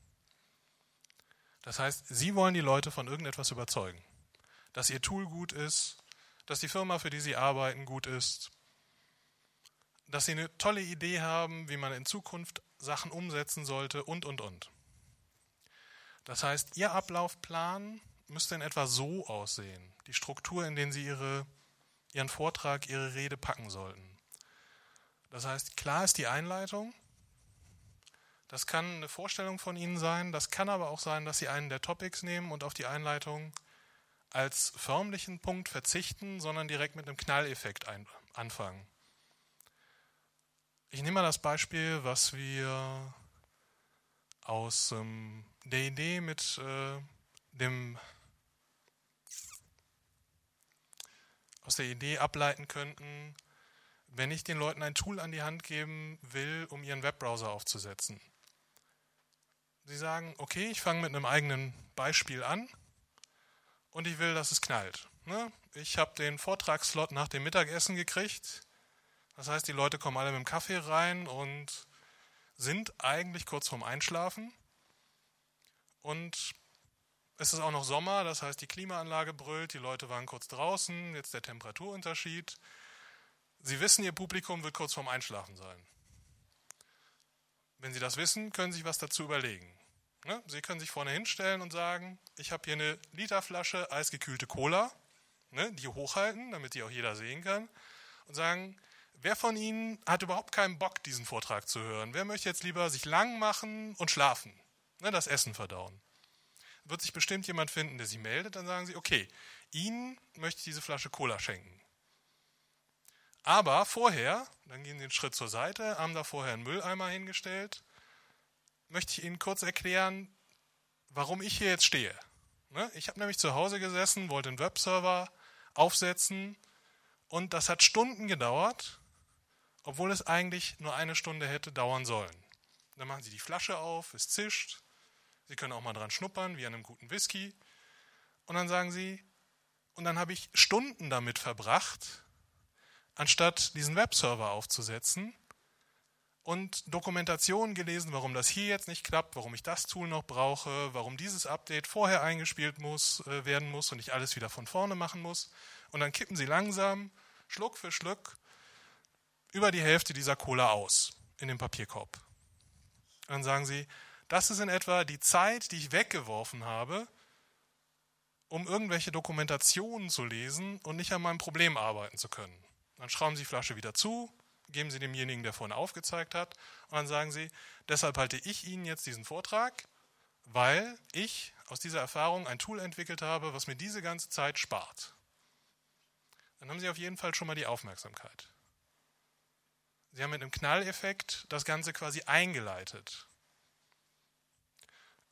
Das heißt, Sie wollen die Leute von irgendetwas überzeugen. Dass Ihr Tool gut ist, dass die Firma, für die Sie arbeiten, gut ist, dass sie eine tolle Idee haben, wie man in Zukunft Sachen umsetzen sollte und, und, und. Das heißt, Ihr Ablaufplan müsste in etwa so aussehen, die Struktur, in der Sie ihre, Ihren Vortrag, Ihre Rede packen sollten. Das heißt, klar ist die Einleitung, das kann eine Vorstellung von Ihnen sein, das kann aber auch sein, dass Sie einen der Topics nehmen und auf die Einleitung als förmlichen Punkt verzichten, sondern direkt mit einem Knalleffekt anfangen. Ich nehme mal das Beispiel, was wir aus ähm, der Idee mit äh, dem aus der Idee ableiten könnten, wenn ich den Leuten ein Tool an die Hand geben will, um ihren Webbrowser aufzusetzen. Sie sagen, okay, ich fange mit einem eigenen Beispiel an und ich will, dass es knallt. Ne? Ich habe den Vortragsslot nach dem Mittagessen gekriegt. Das heißt, die Leute kommen alle mit dem Kaffee rein und sind eigentlich kurz vorm Einschlafen. Und es ist auch noch Sommer, das heißt, die Klimaanlage brüllt, die Leute waren kurz draußen, jetzt der Temperaturunterschied. Sie wissen, Ihr Publikum wird kurz vorm Einschlafen sein. Wenn Sie das wissen, können Sie sich was dazu überlegen. Ne? Sie können sich vorne hinstellen und sagen, ich habe hier eine Literflasche eisgekühlte Cola, ne, die hochhalten, damit die auch jeder sehen kann, und sagen, Wer von Ihnen hat überhaupt keinen Bock, diesen Vortrag zu hören? Wer möchte jetzt lieber sich lang machen und schlafen? Ne, das Essen verdauen. Wird sich bestimmt jemand finden, der sich meldet, dann sagen Sie, okay, Ihnen möchte ich diese Flasche Cola schenken. Aber vorher, dann gehen Sie einen Schritt zur Seite, haben da vorher einen Mülleimer hingestellt, möchte ich Ihnen kurz erklären, warum ich hier jetzt stehe. Ne, ich habe nämlich zu Hause gesessen, wollte einen Webserver aufsetzen und das hat Stunden gedauert, obwohl es eigentlich nur eine Stunde hätte dauern sollen. Dann machen Sie die Flasche auf, es zischt. Sie können auch mal dran schnuppern, wie an einem guten Whisky. Und dann sagen Sie, und dann habe ich Stunden damit verbracht, anstatt diesen Webserver aufzusetzen und Dokumentation gelesen, warum das hier jetzt nicht klappt, warum ich das Tool noch brauche, warum dieses Update vorher eingespielt muss, äh, werden muss und ich alles wieder von vorne machen muss. Und dann kippen sie langsam, Schluck für Schluck, über die Hälfte dieser Cola aus in den Papierkorb. Dann sagen sie, das ist in etwa die Zeit, die ich weggeworfen habe, um irgendwelche Dokumentationen zu lesen und nicht an meinem Problem arbeiten zu können. Dann schrauben sie die Flasche wieder zu, geben sie demjenigen, der vorhin aufgezeigt hat, und dann sagen sie, deshalb halte ich Ihnen jetzt diesen Vortrag, weil ich aus dieser Erfahrung ein Tool entwickelt habe, was mir diese ganze Zeit spart. Dann haben Sie auf jeden Fall schon mal die Aufmerksamkeit. Sie haben mit einem Knalleffekt das Ganze quasi eingeleitet.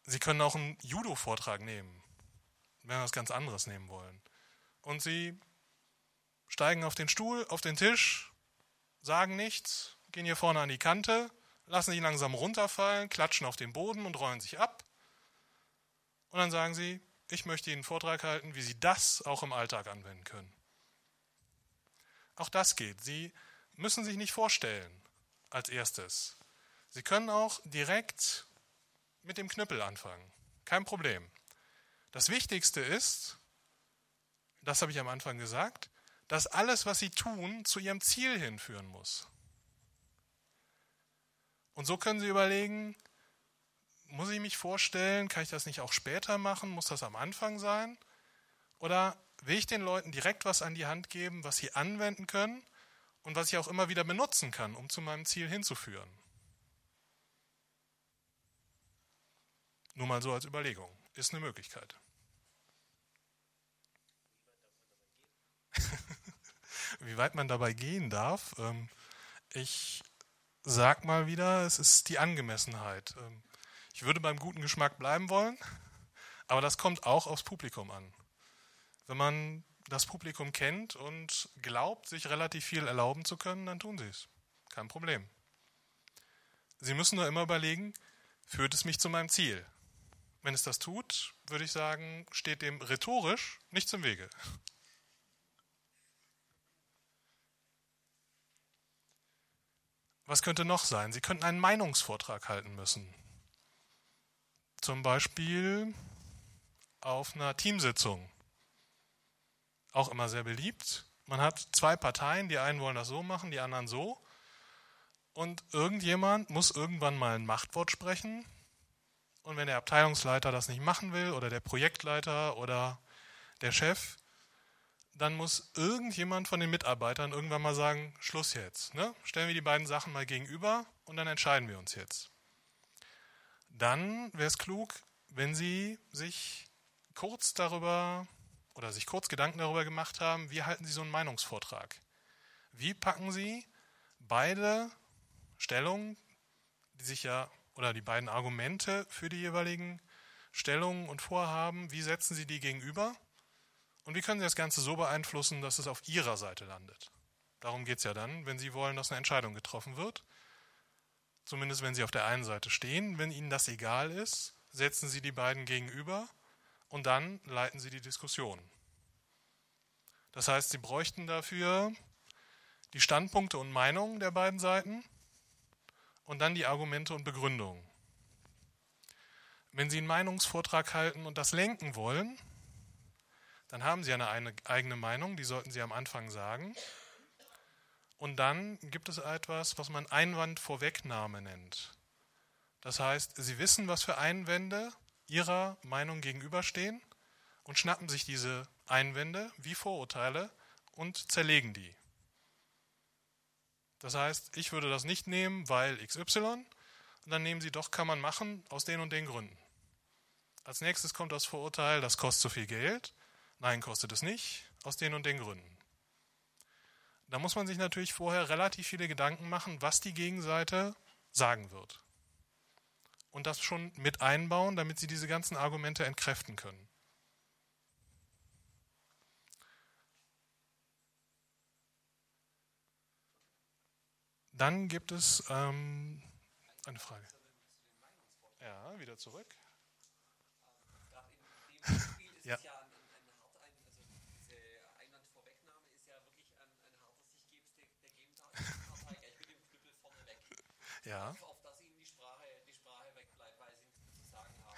Sie können auch einen Judo-Vortrag nehmen, wenn wir was ganz anderes nehmen wollen. Und Sie steigen auf den Stuhl, auf den Tisch, sagen nichts, gehen hier vorne an die Kante, lassen sich langsam runterfallen, klatschen auf den Boden und rollen sich ab. Und dann sagen sie, ich möchte Ihnen einen Vortrag halten, wie Sie das auch im Alltag anwenden können. Auch das geht. Sie müssen sich nicht vorstellen als erstes. Sie können auch direkt mit dem Knüppel anfangen. Kein Problem. Das Wichtigste ist, das habe ich am Anfang gesagt, dass alles, was sie tun, zu ihrem Ziel hinführen muss. Und so können sie überlegen, muss ich mich vorstellen, kann ich das nicht auch später machen, muss das am Anfang sein? Oder will ich den Leuten direkt was an die Hand geben, was sie anwenden können und was ich auch immer wieder benutzen kann, um zu meinem Ziel hinzuführen? Nur mal so als Überlegung. Ist eine Möglichkeit. <laughs> Wie weit man dabei gehen darf, ähm, ich sag mal wieder, es ist die Angemessenheit. Ähm, ich würde beim guten Geschmack bleiben wollen, <laughs> aber das kommt auch aufs Publikum an. Wenn man das Publikum kennt und glaubt, sich relativ viel erlauben zu können, dann tun sie es. Kein Problem. Sie müssen nur immer überlegen, führt es mich zu meinem Ziel? Wenn es das tut, würde ich sagen, steht dem rhetorisch nichts im Wege. Was könnte noch sein? Sie könnten einen Meinungsvortrag halten müssen. Zum Beispiel auf einer Teamsitzung. Auch immer sehr beliebt. Man hat zwei Parteien, die einen wollen das so machen, die anderen so. Und irgendjemand muss irgendwann mal ein Machtwort sprechen. Und wenn der Abteilungsleiter das nicht machen will oder der Projektleiter oder der Chef, dann muss irgendjemand von den Mitarbeitern irgendwann mal sagen, Schluss jetzt. Ne? Stellen wir die beiden Sachen mal gegenüber und dann entscheiden wir uns jetzt. Dann wäre es klug, wenn Sie sich kurz darüber oder sich kurz Gedanken darüber gemacht haben, wie halten Sie so einen Meinungsvortrag? Wie packen Sie beide Stellungen, die sich ja, oder die beiden Argumente für die jeweiligen Stellungen und Vorhaben, wie setzen Sie die gegenüber? Und wie können Sie das Ganze so beeinflussen, dass es auf Ihrer Seite landet? Darum geht es ja dann, wenn Sie wollen, dass eine Entscheidung getroffen wird. Zumindest wenn Sie auf der einen Seite stehen. Wenn Ihnen das egal ist, setzen Sie die beiden gegenüber und dann leiten Sie die Diskussion. Das heißt, Sie bräuchten dafür die Standpunkte und Meinungen der beiden Seiten und dann die Argumente und Begründungen. Wenn Sie einen Meinungsvortrag halten und das lenken wollen, dann haben Sie eine eigene Meinung, die sollten Sie am Anfang sagen. Und dann gibt es etwas, was man Einwandvorwegnahme nennt. Das heißt, Sie wissen, was für Einwände Ihrer Meinung gegenüberstehen und schnappen sich diese Einwände wie Vorurteile und zerlegen die. Das heißt, ich würde das nicht nehmen, weil XY, und dann nehmen Sie doch, kann man machen, aus den und den Gründen. Als nächstes kommt das Vorurteil, das kostet so viel Geld. Nein, kostet es nicht, aus den und den Gründen. Da muss man sich natürlich vorher relativ viele Gedanken machen, was die Gegenseite sagen wird. Und das schon mit einbauen, damit sie diese ganzen Argumente entkräften können. Dann gibt es ähm, eine Frage. Ja, wieder zurück. <laughs> ja. Ja. Auf dass ihnen die Sprache, die Sprache wegbleibt, weil sie nichts zu sagen haben.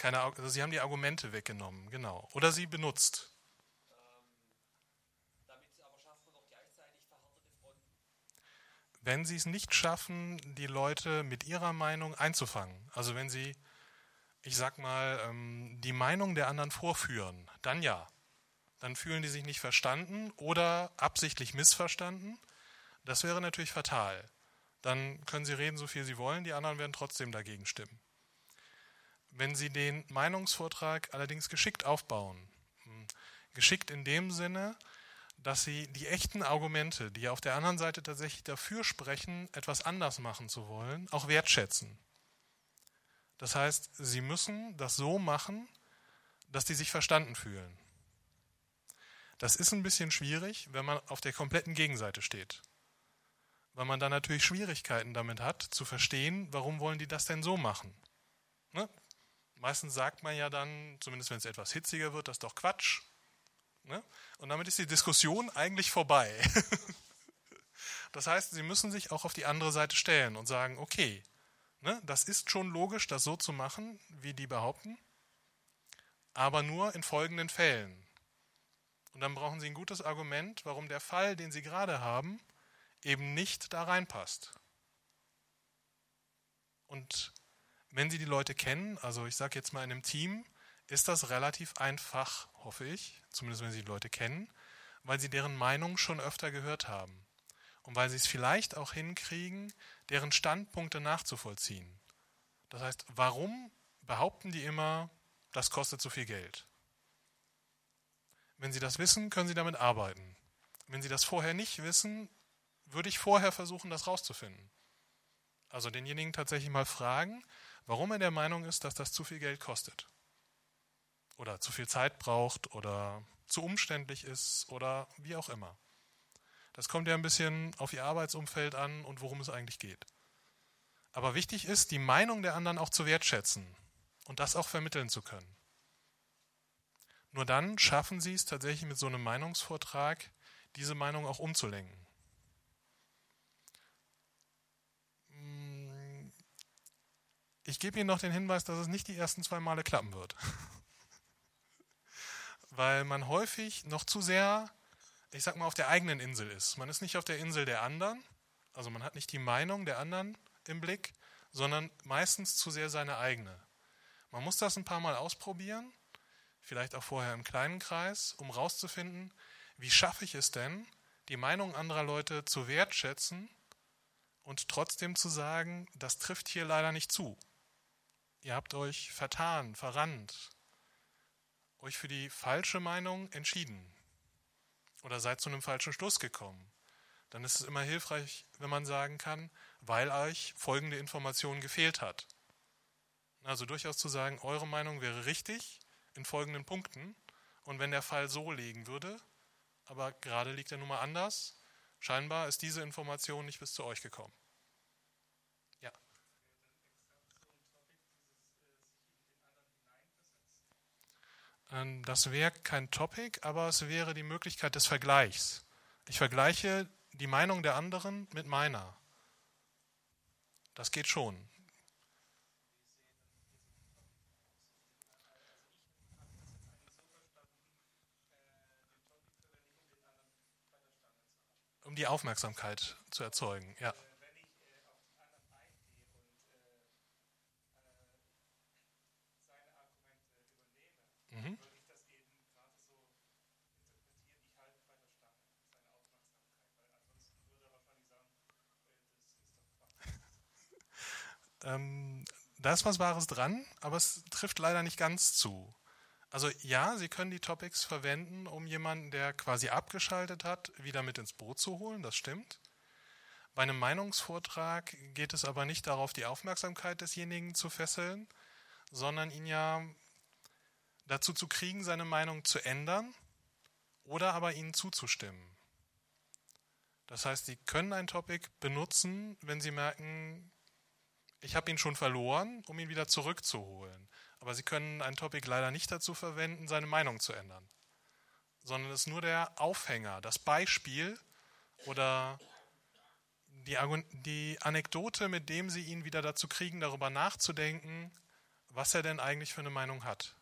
Keine, also Sie haben die Argumente weggenommen, genau. Oder sie benutzt. Wenn Sie es nicht schaffen, die Leute mit ihrer Meinung einzufangen, also wenn Sie, ich sag mal, ähm, die Meinung der anderen vorführen, dann ja. Dann fühlen die sich nicht verstanden oder absichtlich missverstanden. Das wäre natürlich fatal. Dann können Sie reden, so viel Sie wollen, die anderen werden trotzdem dagegen stimmen. Wenn Sie den Meinungsvortrag allerdings geschickt aufbauen, hm, geschickt in dem Sinne, dass Sie die echten Argumente, die auf der anderen Seite tatsächlich dafür sprechen, etwas anders machen zu wollen, auch wertschätzen. Das heißt, Sie müssen das so machen, dass die sich verstanden fühlen. Das ist ein bisschen schwierig, wenn man auf der kompletten Gegenseite steht. Weil man dann natürlich Schwierigkeiten damit hat, zu verstehen, warum wollen die das denn so machen. Ne? Meistens sagt man ja dann, zumindest wenn es etwas hitziger wird, das ist doch Quatsch. Ne? Und damit ist die Diskussion eigentlich vorbei. <laughs> das heißt, Sie müssen sich auch auf die andere Seite stellen und sagen, okay, ne, das ist schon logisch, das so zu machen, wie die behaupten, aber nur in folgenden Fällen. Und dann brauchen Sie ein gutes Argument, warum der Fall, den Sie gerade haben, eben nicht da reinpasst. Und wenn Sie die Leute kennen, also ich sage jetzt mal in einem Team, ist das relativ einfach, hoffe ich, zumindest wenn Sie die Leute kennen, weil Sie deren Meinung schon öfter gehört haben und weil Sie es vielleicht auch hinkriegen, deren Standpunkte nachzuvollziehen. Das heißt, warum behaupten die immer, das kostet so viel Geld? Wenn Sie das wissen, können Sie damit arbeiten. Wenn Sie das vorher nicht wissen, würde ich vorher versuchen, das rauszufinden. Also denjenigen tatsächlich mal fragen, warum er der Meinung ist, dass das zu viel Geld kostet. Oder zu viel Zeit braucht oder zu umständlich ist oder wie auch immer. Das kommt ja ein bisschen auf Ihr Arbeitsumfeld an und worum es eigentlich geht. Aber wichtig ist, die Meinung der anderen auch zu wertschätzen und das auch vermitteln zu können. Nur dann schaffen Sie es tatsächlich mit so einem Meinungsvortrag, diese Meinung auch umzulenken. Ich gebe Ihnen noch den Hinweis, dass es nicht die ersten zwei Male klappen wird. <laughs> Weil man häufig noch zu sehr, ich sag mal, auf der eigenen Insel ist. Man ist nicht auf der Insel der anderen, also man hat nicht die Meinung der anderen im Blick, sondern meistens zu sehr seine eigene. Man muss das ein paar Mal ausprobieren, vielleicht auch vorher im kleinen Kreis, um rauszufinden, wie schaffe ich es denn, die Meinung anderer Leute zu wertschätzen und trotzdem zu sagen, das trifft hier leider nicht zu. Ihr habt euch vertan, verrannt, euch für die falsche Meinung entschieden oder seid zu einem falschen Schluss gekommen. Dann ist es immer hilfreich, wenn man sagen kann, weil euch folgende Information gefehlt hat. Also durchaus zu sagen, eure Meinung wäre richtig in folgenden Punkten und wenn der Fall so liegen würde, aber gerade liegt er nun mal anders, scheinbar ist diese Information nicht bis zu euch gekommen. Das wäre kein Topic, aber es wäre die Möglichkeit des Vergleichs. Ich vergleiche die Meinung der anderen mit meiner. Das geht schon. Um die Aufmerksamkeit zu erzeugen, ja. wenn ich äh, auf den anderen eingehe und äh, äh, seine Argumente übernehme, Mhm. würde ich das eben gerade so interpretieren, ich halte bei der Stange seine Aufmerksamkeit, weil ansonsten würde er wahrscheinlich sagen, äh, das ist doch Quatsch. Ähm, da ist was Wahres dran, aber es trifft leider nicht ganz zu. Also ja, Sie können die Topics verwenden, um jemanden, der quasi abgeschaltet hat, wieder mit ins Boot zu holen, das stimmt. Bei einem Meinungsvortrag geht es aber nicht darauf, die Aufmerksamkeit desjenigen zu fesseln, sondern ihn ja dazu zu kriegen, seine Meinung zu ändern oder aber ihnen zuzustimmen. Das heißt, Sie können ein Topic benutzen, wenn Sie merken, ich habe ihn schon verloren, um ihn wieder zurückzuholen. Aber Sie können ein Topic leider nicht dazu verwenden, seine Meinung zu ändern, sondern es ist nur der Aufhänger, das Beispiel oder die, die Anekdote, mit dem sie ihn wieder dazu kriegen, darüber nachzudenken, was er denn eigentlich für eine Meinung hat.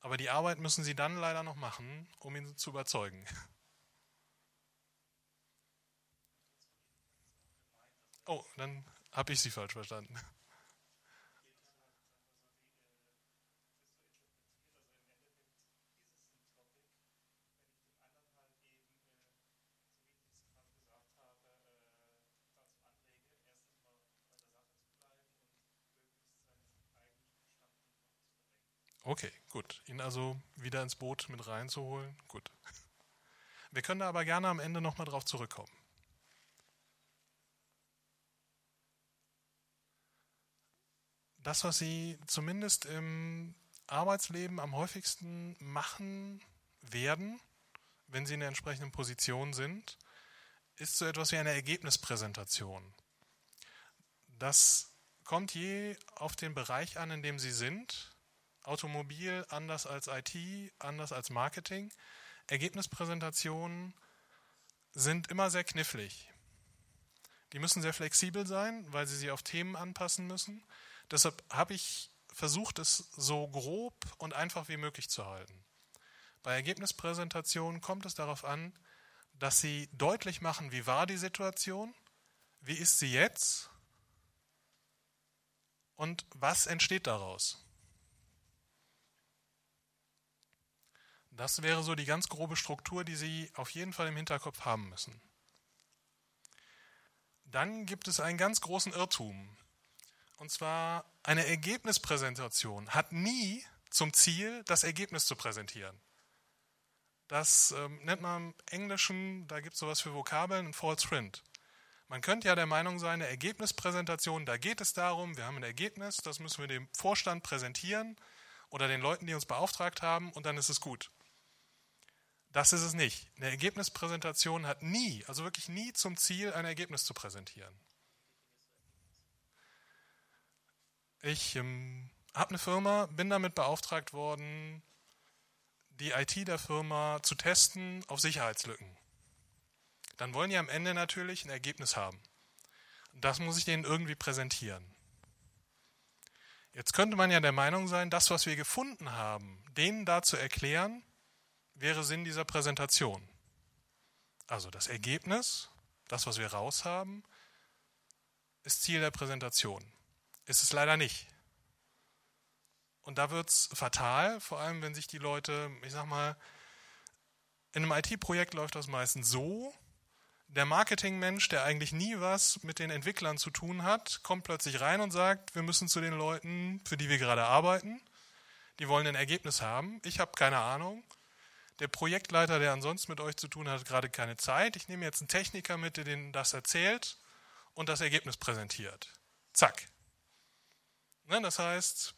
Aber die Arbeit müssen sie dann leider noch machen, um ihn zu überzeugen. <laughs> Oh, dann habe ich sie falsch verstanden. Okay, gut. Ihn also wieder ins Boot mit reinzuholen, gut. Wir können da aber gerne am Ende nochmal drauf zurückkommen. Das, was Sie zumindest im Arbeitsleben am häufigsten machen werden, wenn Sie in der entsprechenden Position sind, ist so etwas wie eine Ergebnispräsentation. Das kommt je auf den Bereich an, in dem Sie sind. Automobil anders als IT, anders als Marketing. Ergebnispräsentationen sind immer sehr knifflig. Die müssen sehr flexibel sein, weil sie sie auf Themen anpassen müssen. Deshalb habe ich versucht, es so grob und einfach wie möglich zu halten. Bei Ergebnispräsentationen kommt es darauf an, dass sie deutlich machen, wie war die Situation, wie ist sie jetzt und was entsteht daraus. Das wäre so die ganz grobe Struktur, die Sie auf jeden Fall im Hinterkopf haben müssen. Dann gibt es einen ganz großen Irrtum. Und zwar eine Ergebnispräsentation hat nie zum Ziel, das Ergebnis zu präsentieren. Das ähm, nennt man im Englischen, da gibt es sowas für Vokabeln, ein False Print. Man könnte ja der Meinung sein, eine Ergebnispräsentation, da geht es darum, wir haben ein Ergebnis, das müssen wir dem Vorstand präsentieren oder den Leuten, die uns beauftragt haben, und dann ist es gut. Das ist es nicht. Eine Ergebnispräsentation hat nie, also wirklich nie zum Ziel, ein Ergebnis zu präsentieren. Ich ähm, habe eine Firma, bin damit beauftragt worden, die IT der Firma zu testen auf Sicherheitslücken. Dann wollen die am Ende natürlich ein Ergebnis haben. Das muss ich denen irgendwie präsentieren. Jetzt könnte man ja der Meinung sein, das, was wir gefunden haben, denen da zu erklären, wäre Sinn dieser Präsentation. Also das Ergebnis, das, was wir raushaben, ist Ziel der Präsentation. Ist es leider nicht. Und da wird es fatal, vor allem wenn sich die Leute, ich sag mal, in einem IT-Projekt läuft das meistens so, der Marketingmensch, der eigentlich nie was mit den Entwicklern zu tun hat, kommt plötzlich rein und sagt, wir müssen zu den Leuten, für die wir gerade arbeiten, die wollen ein Ergebnis haben. Ich habe keine Ahnung. Der Projektleiter, der ansonsten mit euch zu tun hat, hat gerade keine Zeit. Ich nehme jetzt einen Techniker mit, der denen das erzählt und das Ergebnis präsentiert. Zack. Ne, das heißt,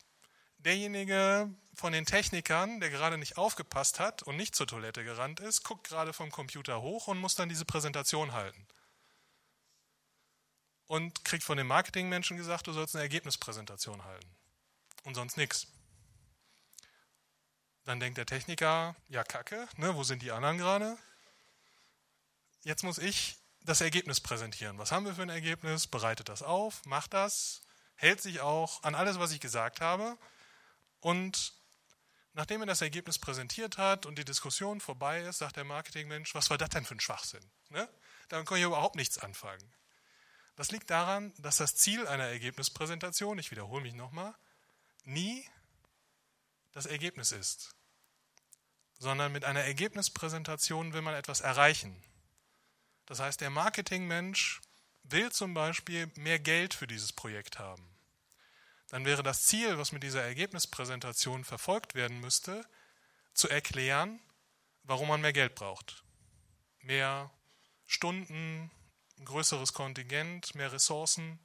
derjenige von den Technikern, der gerade nicht aufgepasst hat und nicht zur Toilette gerannt ist, guckt gerade vom Computer hoch und muss dann diese Präsentation halten. Und kriegt von dem Marketingmenschen gesagt, du sollst eine Ergebnispräsentation halten. Und sonst nichts. Dann denkt der Techniker, ja kacke, ne, wo sind die anderen gerade? Jetzt muss ich das Ergebnis präsentieren. Was haben wir für ein Ergebnis? Bereitet das auf, macht das, hält sich auch an alles, was ich gesagt habe. Und nachdem er das Ergebnis präsentiert hat und die Diskussion vorbei ist, sagt der Marketingmensch, was war das denn für ein Schwachsinn? Ne? Damit kann ich überhaupt nichts anfangen. Das liegt daran, dass das Ziel einer Ergebnispräsentation, ich wiederhole mich nochmal, nie das Ergebnis ist, sondern mit einer Ergebnispräsentation will man etwas erreichen. Das heißt, der Marketingmensch will zum Beispiel mehr Geld für dieses Projekt haben. Dann wäre das Ziel, was mit dieser Ergebnispräsentation verfolgt werden müsste, zu erklären, warum man mehr Geld braucht. Mehr Stunden, größeres Kontingent, mehr Ressourcen.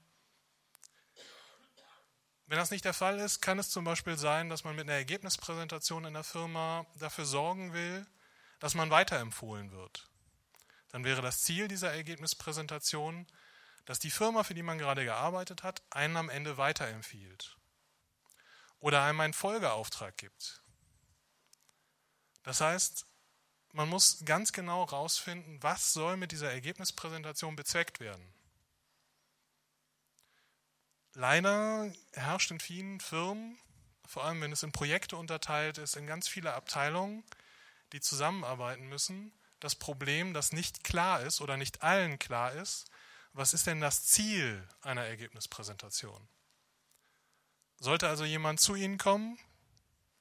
Wenn das nicht der Fall ist, kann es zum Beispiel sein, dass man mit einer Ergebnispräsentation in der Firma dafür sorgen will, dass man weiterempfohlen wird. Dann wäre das Ziel dieser Ergebnispräsentation, dass die Firma, für die man gerade gearbeitet hat, einen am Ende weiterempfiehlt oder einem einen Folgeauftrag gibt. Das heißt, man muss ganz genau herausfinden, was soll mit dieser Ergebnispräsentation bezweckt werden. Leider herrscht in vielen Firmen, vor allem wenn es in Projekte unterteilt ist, in ganz viele Abteilungen, die zusammenarbeiten müssen, das Problem, dass nicht klar ist oder nicht allen klar ist, was ist denn das Ziel einer Ergebnispräsentation. Sollte also jemand zu Ihnen kommen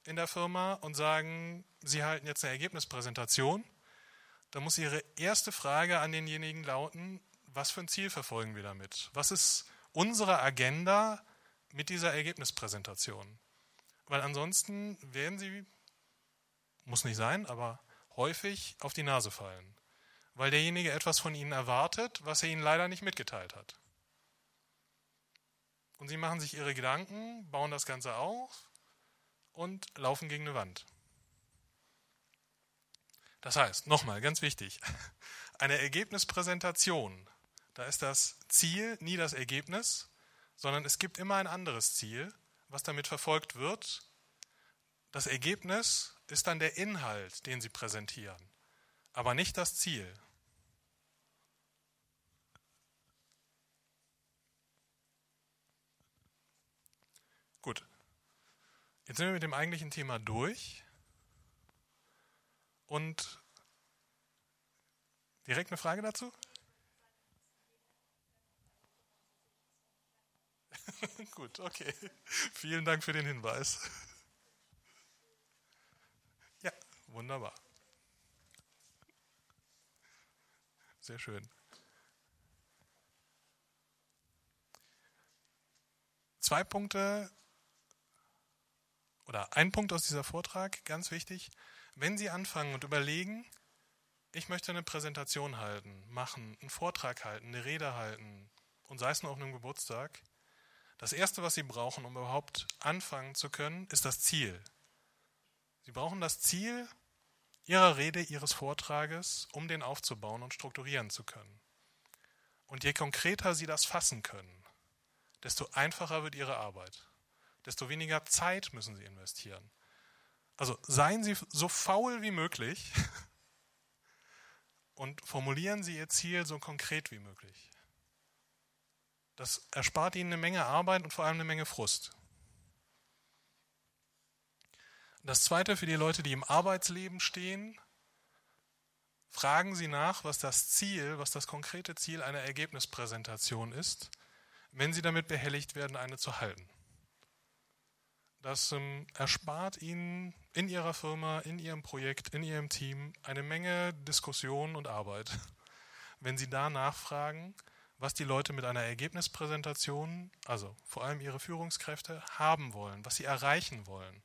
in der Firma und sagen, Sie halten jetzt eine Ergebnispräsentation, dann muss Ihre erste Frage an denjenigen lauten, was für ein Ziel verfolgen wir damit? Was ist unsere Agenda mit dieser Ergebnispräsentation? Weil ansonsten werden Sie, muss nicht sein, aber häufig auf die Nase fallen, weil derjenige etwas von Ihnen erwartet, was er Ihnen leider nicht mitgeteilt hat. Und Sie machen sich Ihre Gedanken, bauen das Ganze auf und laufen gegen eine Wand. Das heißt, nochmal, ganz wichtig, <laughs> eine Ergebnispräsentation, da ist das Ziel nie das Ergebnis, sondern es gibt immer ein anderes Ziel, was damit verfolgt wird. Das Ergebnis ist dann der Inhalt, den Sie präsentieren, aber nicht das Ziel. Gut, jetzt sind wir mit dem eigentlichen Thema durch. Und direkt eine Frage dazu? <laughs> Gut, okay. Vielen Dank für den Hinweis. Ja, wunderbar. Sehr schön. Zwei Punkte oder ein Punkt aus dieser Vortrag, ganz wichtig. Wenn Sie anfangen und überlegen, ich möchte eine Präsentation halten, machen, einen Vortrag halten, eine Rede halten und sei es nur auf einem Geburtstag, das Erste, was Sie brauchen, um überhaupt anfangen zu können, ist das Ziel. Sie brauchen das Ziel Ihrer Rede, Ihres Vortrages, um den aufzubauen und strukturieren zu können. Und je konkreter Sie das fassen können, desto einfacher wird Ihre Arbeit, desto weniger Zeit müssen Sie investieren. Also seien Sie so faul wie möglich <laughs> und formulieren Sie Ihr Ziel so konkret wie möglich. Das erspart Ihnen eine Menge Arbeit und vor allem eine Menge Frust. Das Zweite für die Leute, die im Arbeitsleben stehen, fragen Sie nach, was das Ziel, was das konkrete Ziel einer Ergebnispräsentation ist, wenn Sie damit behelligt werden, eine zu halten. Das ähm, erspart Ihnen in Ihrer Firma, in Ihrem Projekt, in Ihrem Team eine Menge Diskussion und Arbeit, wenn Sie da nachfragen, was die Leute mit einer Ergebnispräsentation, also vor allem Ihre Führungskräfte, haben wollen, was sie erreichen wollen.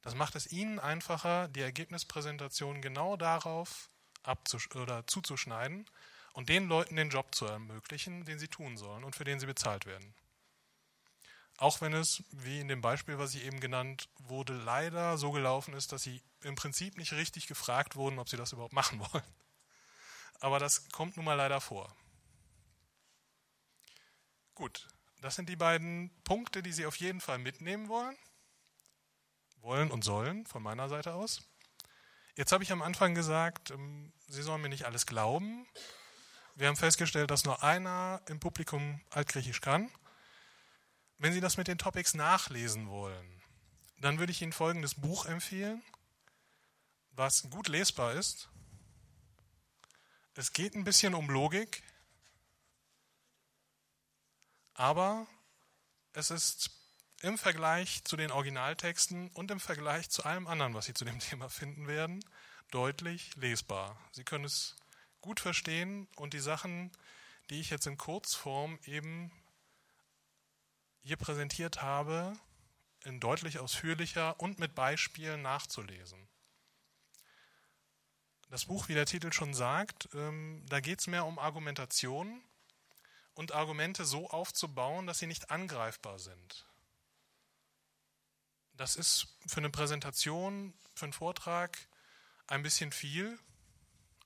Das macht es Ihnen einfacher, die Ergebnispräsentation genau darauf oder zuzuschneiden und den Leuten den Job zu ermöglichen, den sie tun sollen und für den sie bezahlt werden. Auch wenn es, wie in dem Beispiel, was ich eben genannt wurde, leider so gelaufen ist, dass sie im Prinzip nicht richtig gefragt wurden, ob sie das überhaupt machen <laughs> wollen. Aber das kommt nun mal leider vor. Gut, das sind die beiden Punkte, die Sie auf jeden Fall mitnehmen wollen. Wollen und sollen von meiner Seite aus. Jetzt habe ich am Anfang gesagt, ähm, Sie sollen mir nicht alles glauben. Wir haben festgestellt, dass nur einer im Publikum Altgriechisch kann. Wenn Sie das mit den Topics nachlesen wollen, dann würde ich Ihnen folgendes Buch empfehlen, was gut lesbar ist. Es geht ein bisschen um Logik, aber es ist im Vergleich zu den Originaltexten und im Vergleich zu allem anderen, was Sie zu dem <laughs> Thema finden werden, deutlich lesbar. Sie können es gut verstehen und die Sachen, die ich jetzt in Kurzform eben hier präsentiert habe, in deutlich ausführlicher und mit Beispielen nachzulesen. Das Buch, wie der Titel schon sagt, ähm, da geht es mehr um Argumentation und Argumente so aufzubauen, dass sie nicht angreifbar sind. Das ist für eine Präsentation, für einen Vortrag ein bisschen viel,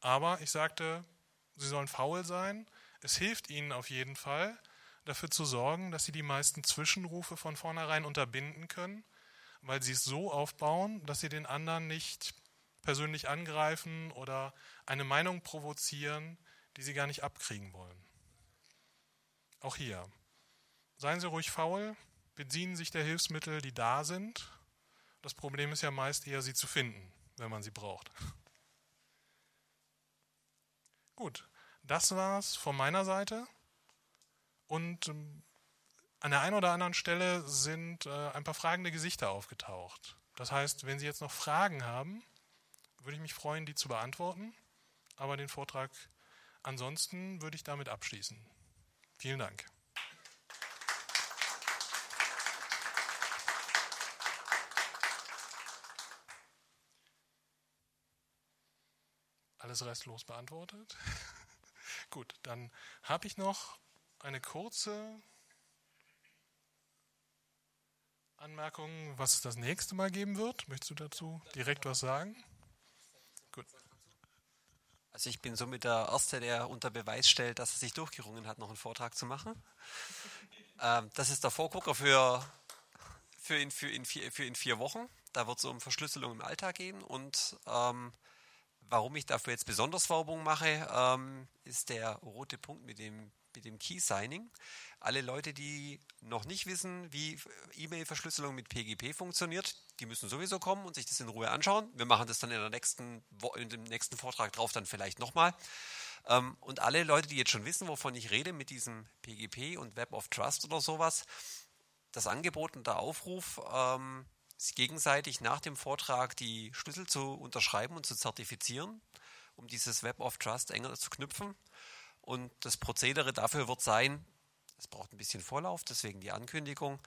aber ich sagte, Sie sollen faul sein. Es hilft Ihnen auf jeden Fall, dafür zu sorgen, dass sie die meisten Zwischenrufe von vornherein unterbinden können, weil sie es so aufbauen, dass sie den anderen nicht persönlich angreifen oder eine Meinung provozieren, die Sie gar nicht abkriegen wollen. Auch hier. Seien Sie ruhig faul, bedienen sich der Hilfsmittel, die da sind. Das Problem ist ja meist eher, sie zu finden, wenn man sie braucht. Gut, das war's von meiner Seite. Und ähm, an der einen oder anderen Stelle sind äh, ein paar fragende Gesichter aufgetaucht. Das heißt, wenn Sie jetzt noch Fragen haben, würde ich mich freuen, die zu beantworten. Aber den Vortrag ansonsten würde ich damit abschließen. Vielen Dank. Alles restlos beantwortet. <laughs> Gut, dann habe ich noch eine kurze Anmerkung, was es das nächste Mal geben wird. Möchtest du dazu direkt was sagen? Gut. Also ich bin somit der Erste, der unter Beweis stellt, dass er sich durchgerungen hat, noch einen Vortrag zu machen. <laughs> Ähm, das ist der Vorgucker für, für, in, für, in vier, für in vier Wochen. Da wird es um Verschlüsselung im Alltag gehen und ähm, warum ich dafür jetzt besonders Werbung mache, ähm, ist der rote Punkt mit dem, mit dem Key Signing. Alle Leute, die noch nicht wissen, wie E-Mail-Verschlüsselung mit PGP funktioniert, die müssen sowieso kommen und sich das in Ruhe anschauen. Wir machen das dann in, der nächsten, in dem nächsten Vortrag drauf dann vielleicht nochmal. Ähm, und alle Leute, die jetzt schon wissen, wovon ich rede mit diesem PGP und Web of Trust oder sowas, das Angebot und der Aufruf, ähm, gegenseitig nach dem Vortrag die Schlüssel zu unterschreiben und zu zertifizieren, um dieses Web of Trust enger zu knüpfen. Und das Prozedere dafür wird sein, es braucht ein bisschen Vorlauf, deswegen die Ankündigung.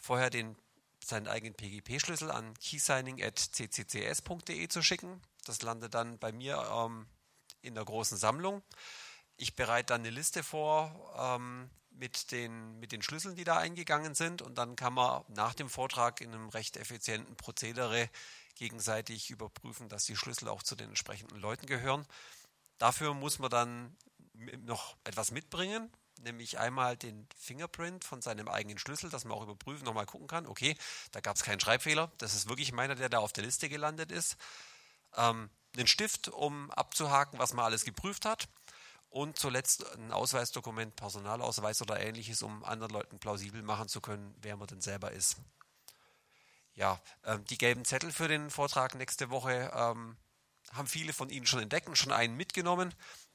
Vorher den, seinen eigenen PGP-Schlüssel an keysigning.cccs.de zu schicken. Das landet dann bei mir ähm, in der großen Sammlung. Ich bereite dann eine Liste vor ähm, mit, den, mit den Schlüsseln, die da eingegangen sind. Und dann kann man nach dem Vortrag in einem recht effizienten Prozedere gegenseitig überprüfen, dass die Schlüssel auch zu den entsprechenden Leuten gehören. Dafür muss man dann noch etwas mitbringen nämlich einmal den Fingerprint von seinem eigenen Schlüssel, dass man auch überprüfen, nochmal gucken kann, okay, da gab es keinen Schreibfehler, das ist wirklich meiner, der da auf der Liste gelandet ist. Ähm, einen Stift, um abzuhaken, was man alles geprüft hat. Und zuletzt ein Ausweisdokument, Personalausweis oder ähnliches, um anderen Leuten plausibel machen zu können, wer man denn selber ist. Ja, ähm, die gelben Zettel für den Vortrag nächste Woche ähm, haben viele von Ihnen schon entdeckt und schon einen mitgenommen.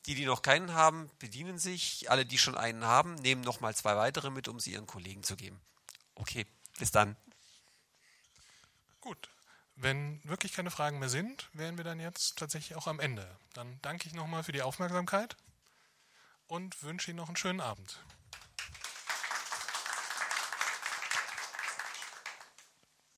Die, die noch keinen haben, bedienen sich. Alle, die schon einen haben, nehmen nochmal zwei weitere mit, um sie ihren Kollegen zu geben. Okay, bis dann. Gut. Wenn wirklich keine Fragen mehr sind, wären wir dann jetzt tatsächlich auch am Ende. Dann danke ich nochmal für die Aufmerksamkeit und wünsche Ihnen noch einen schönen Abend.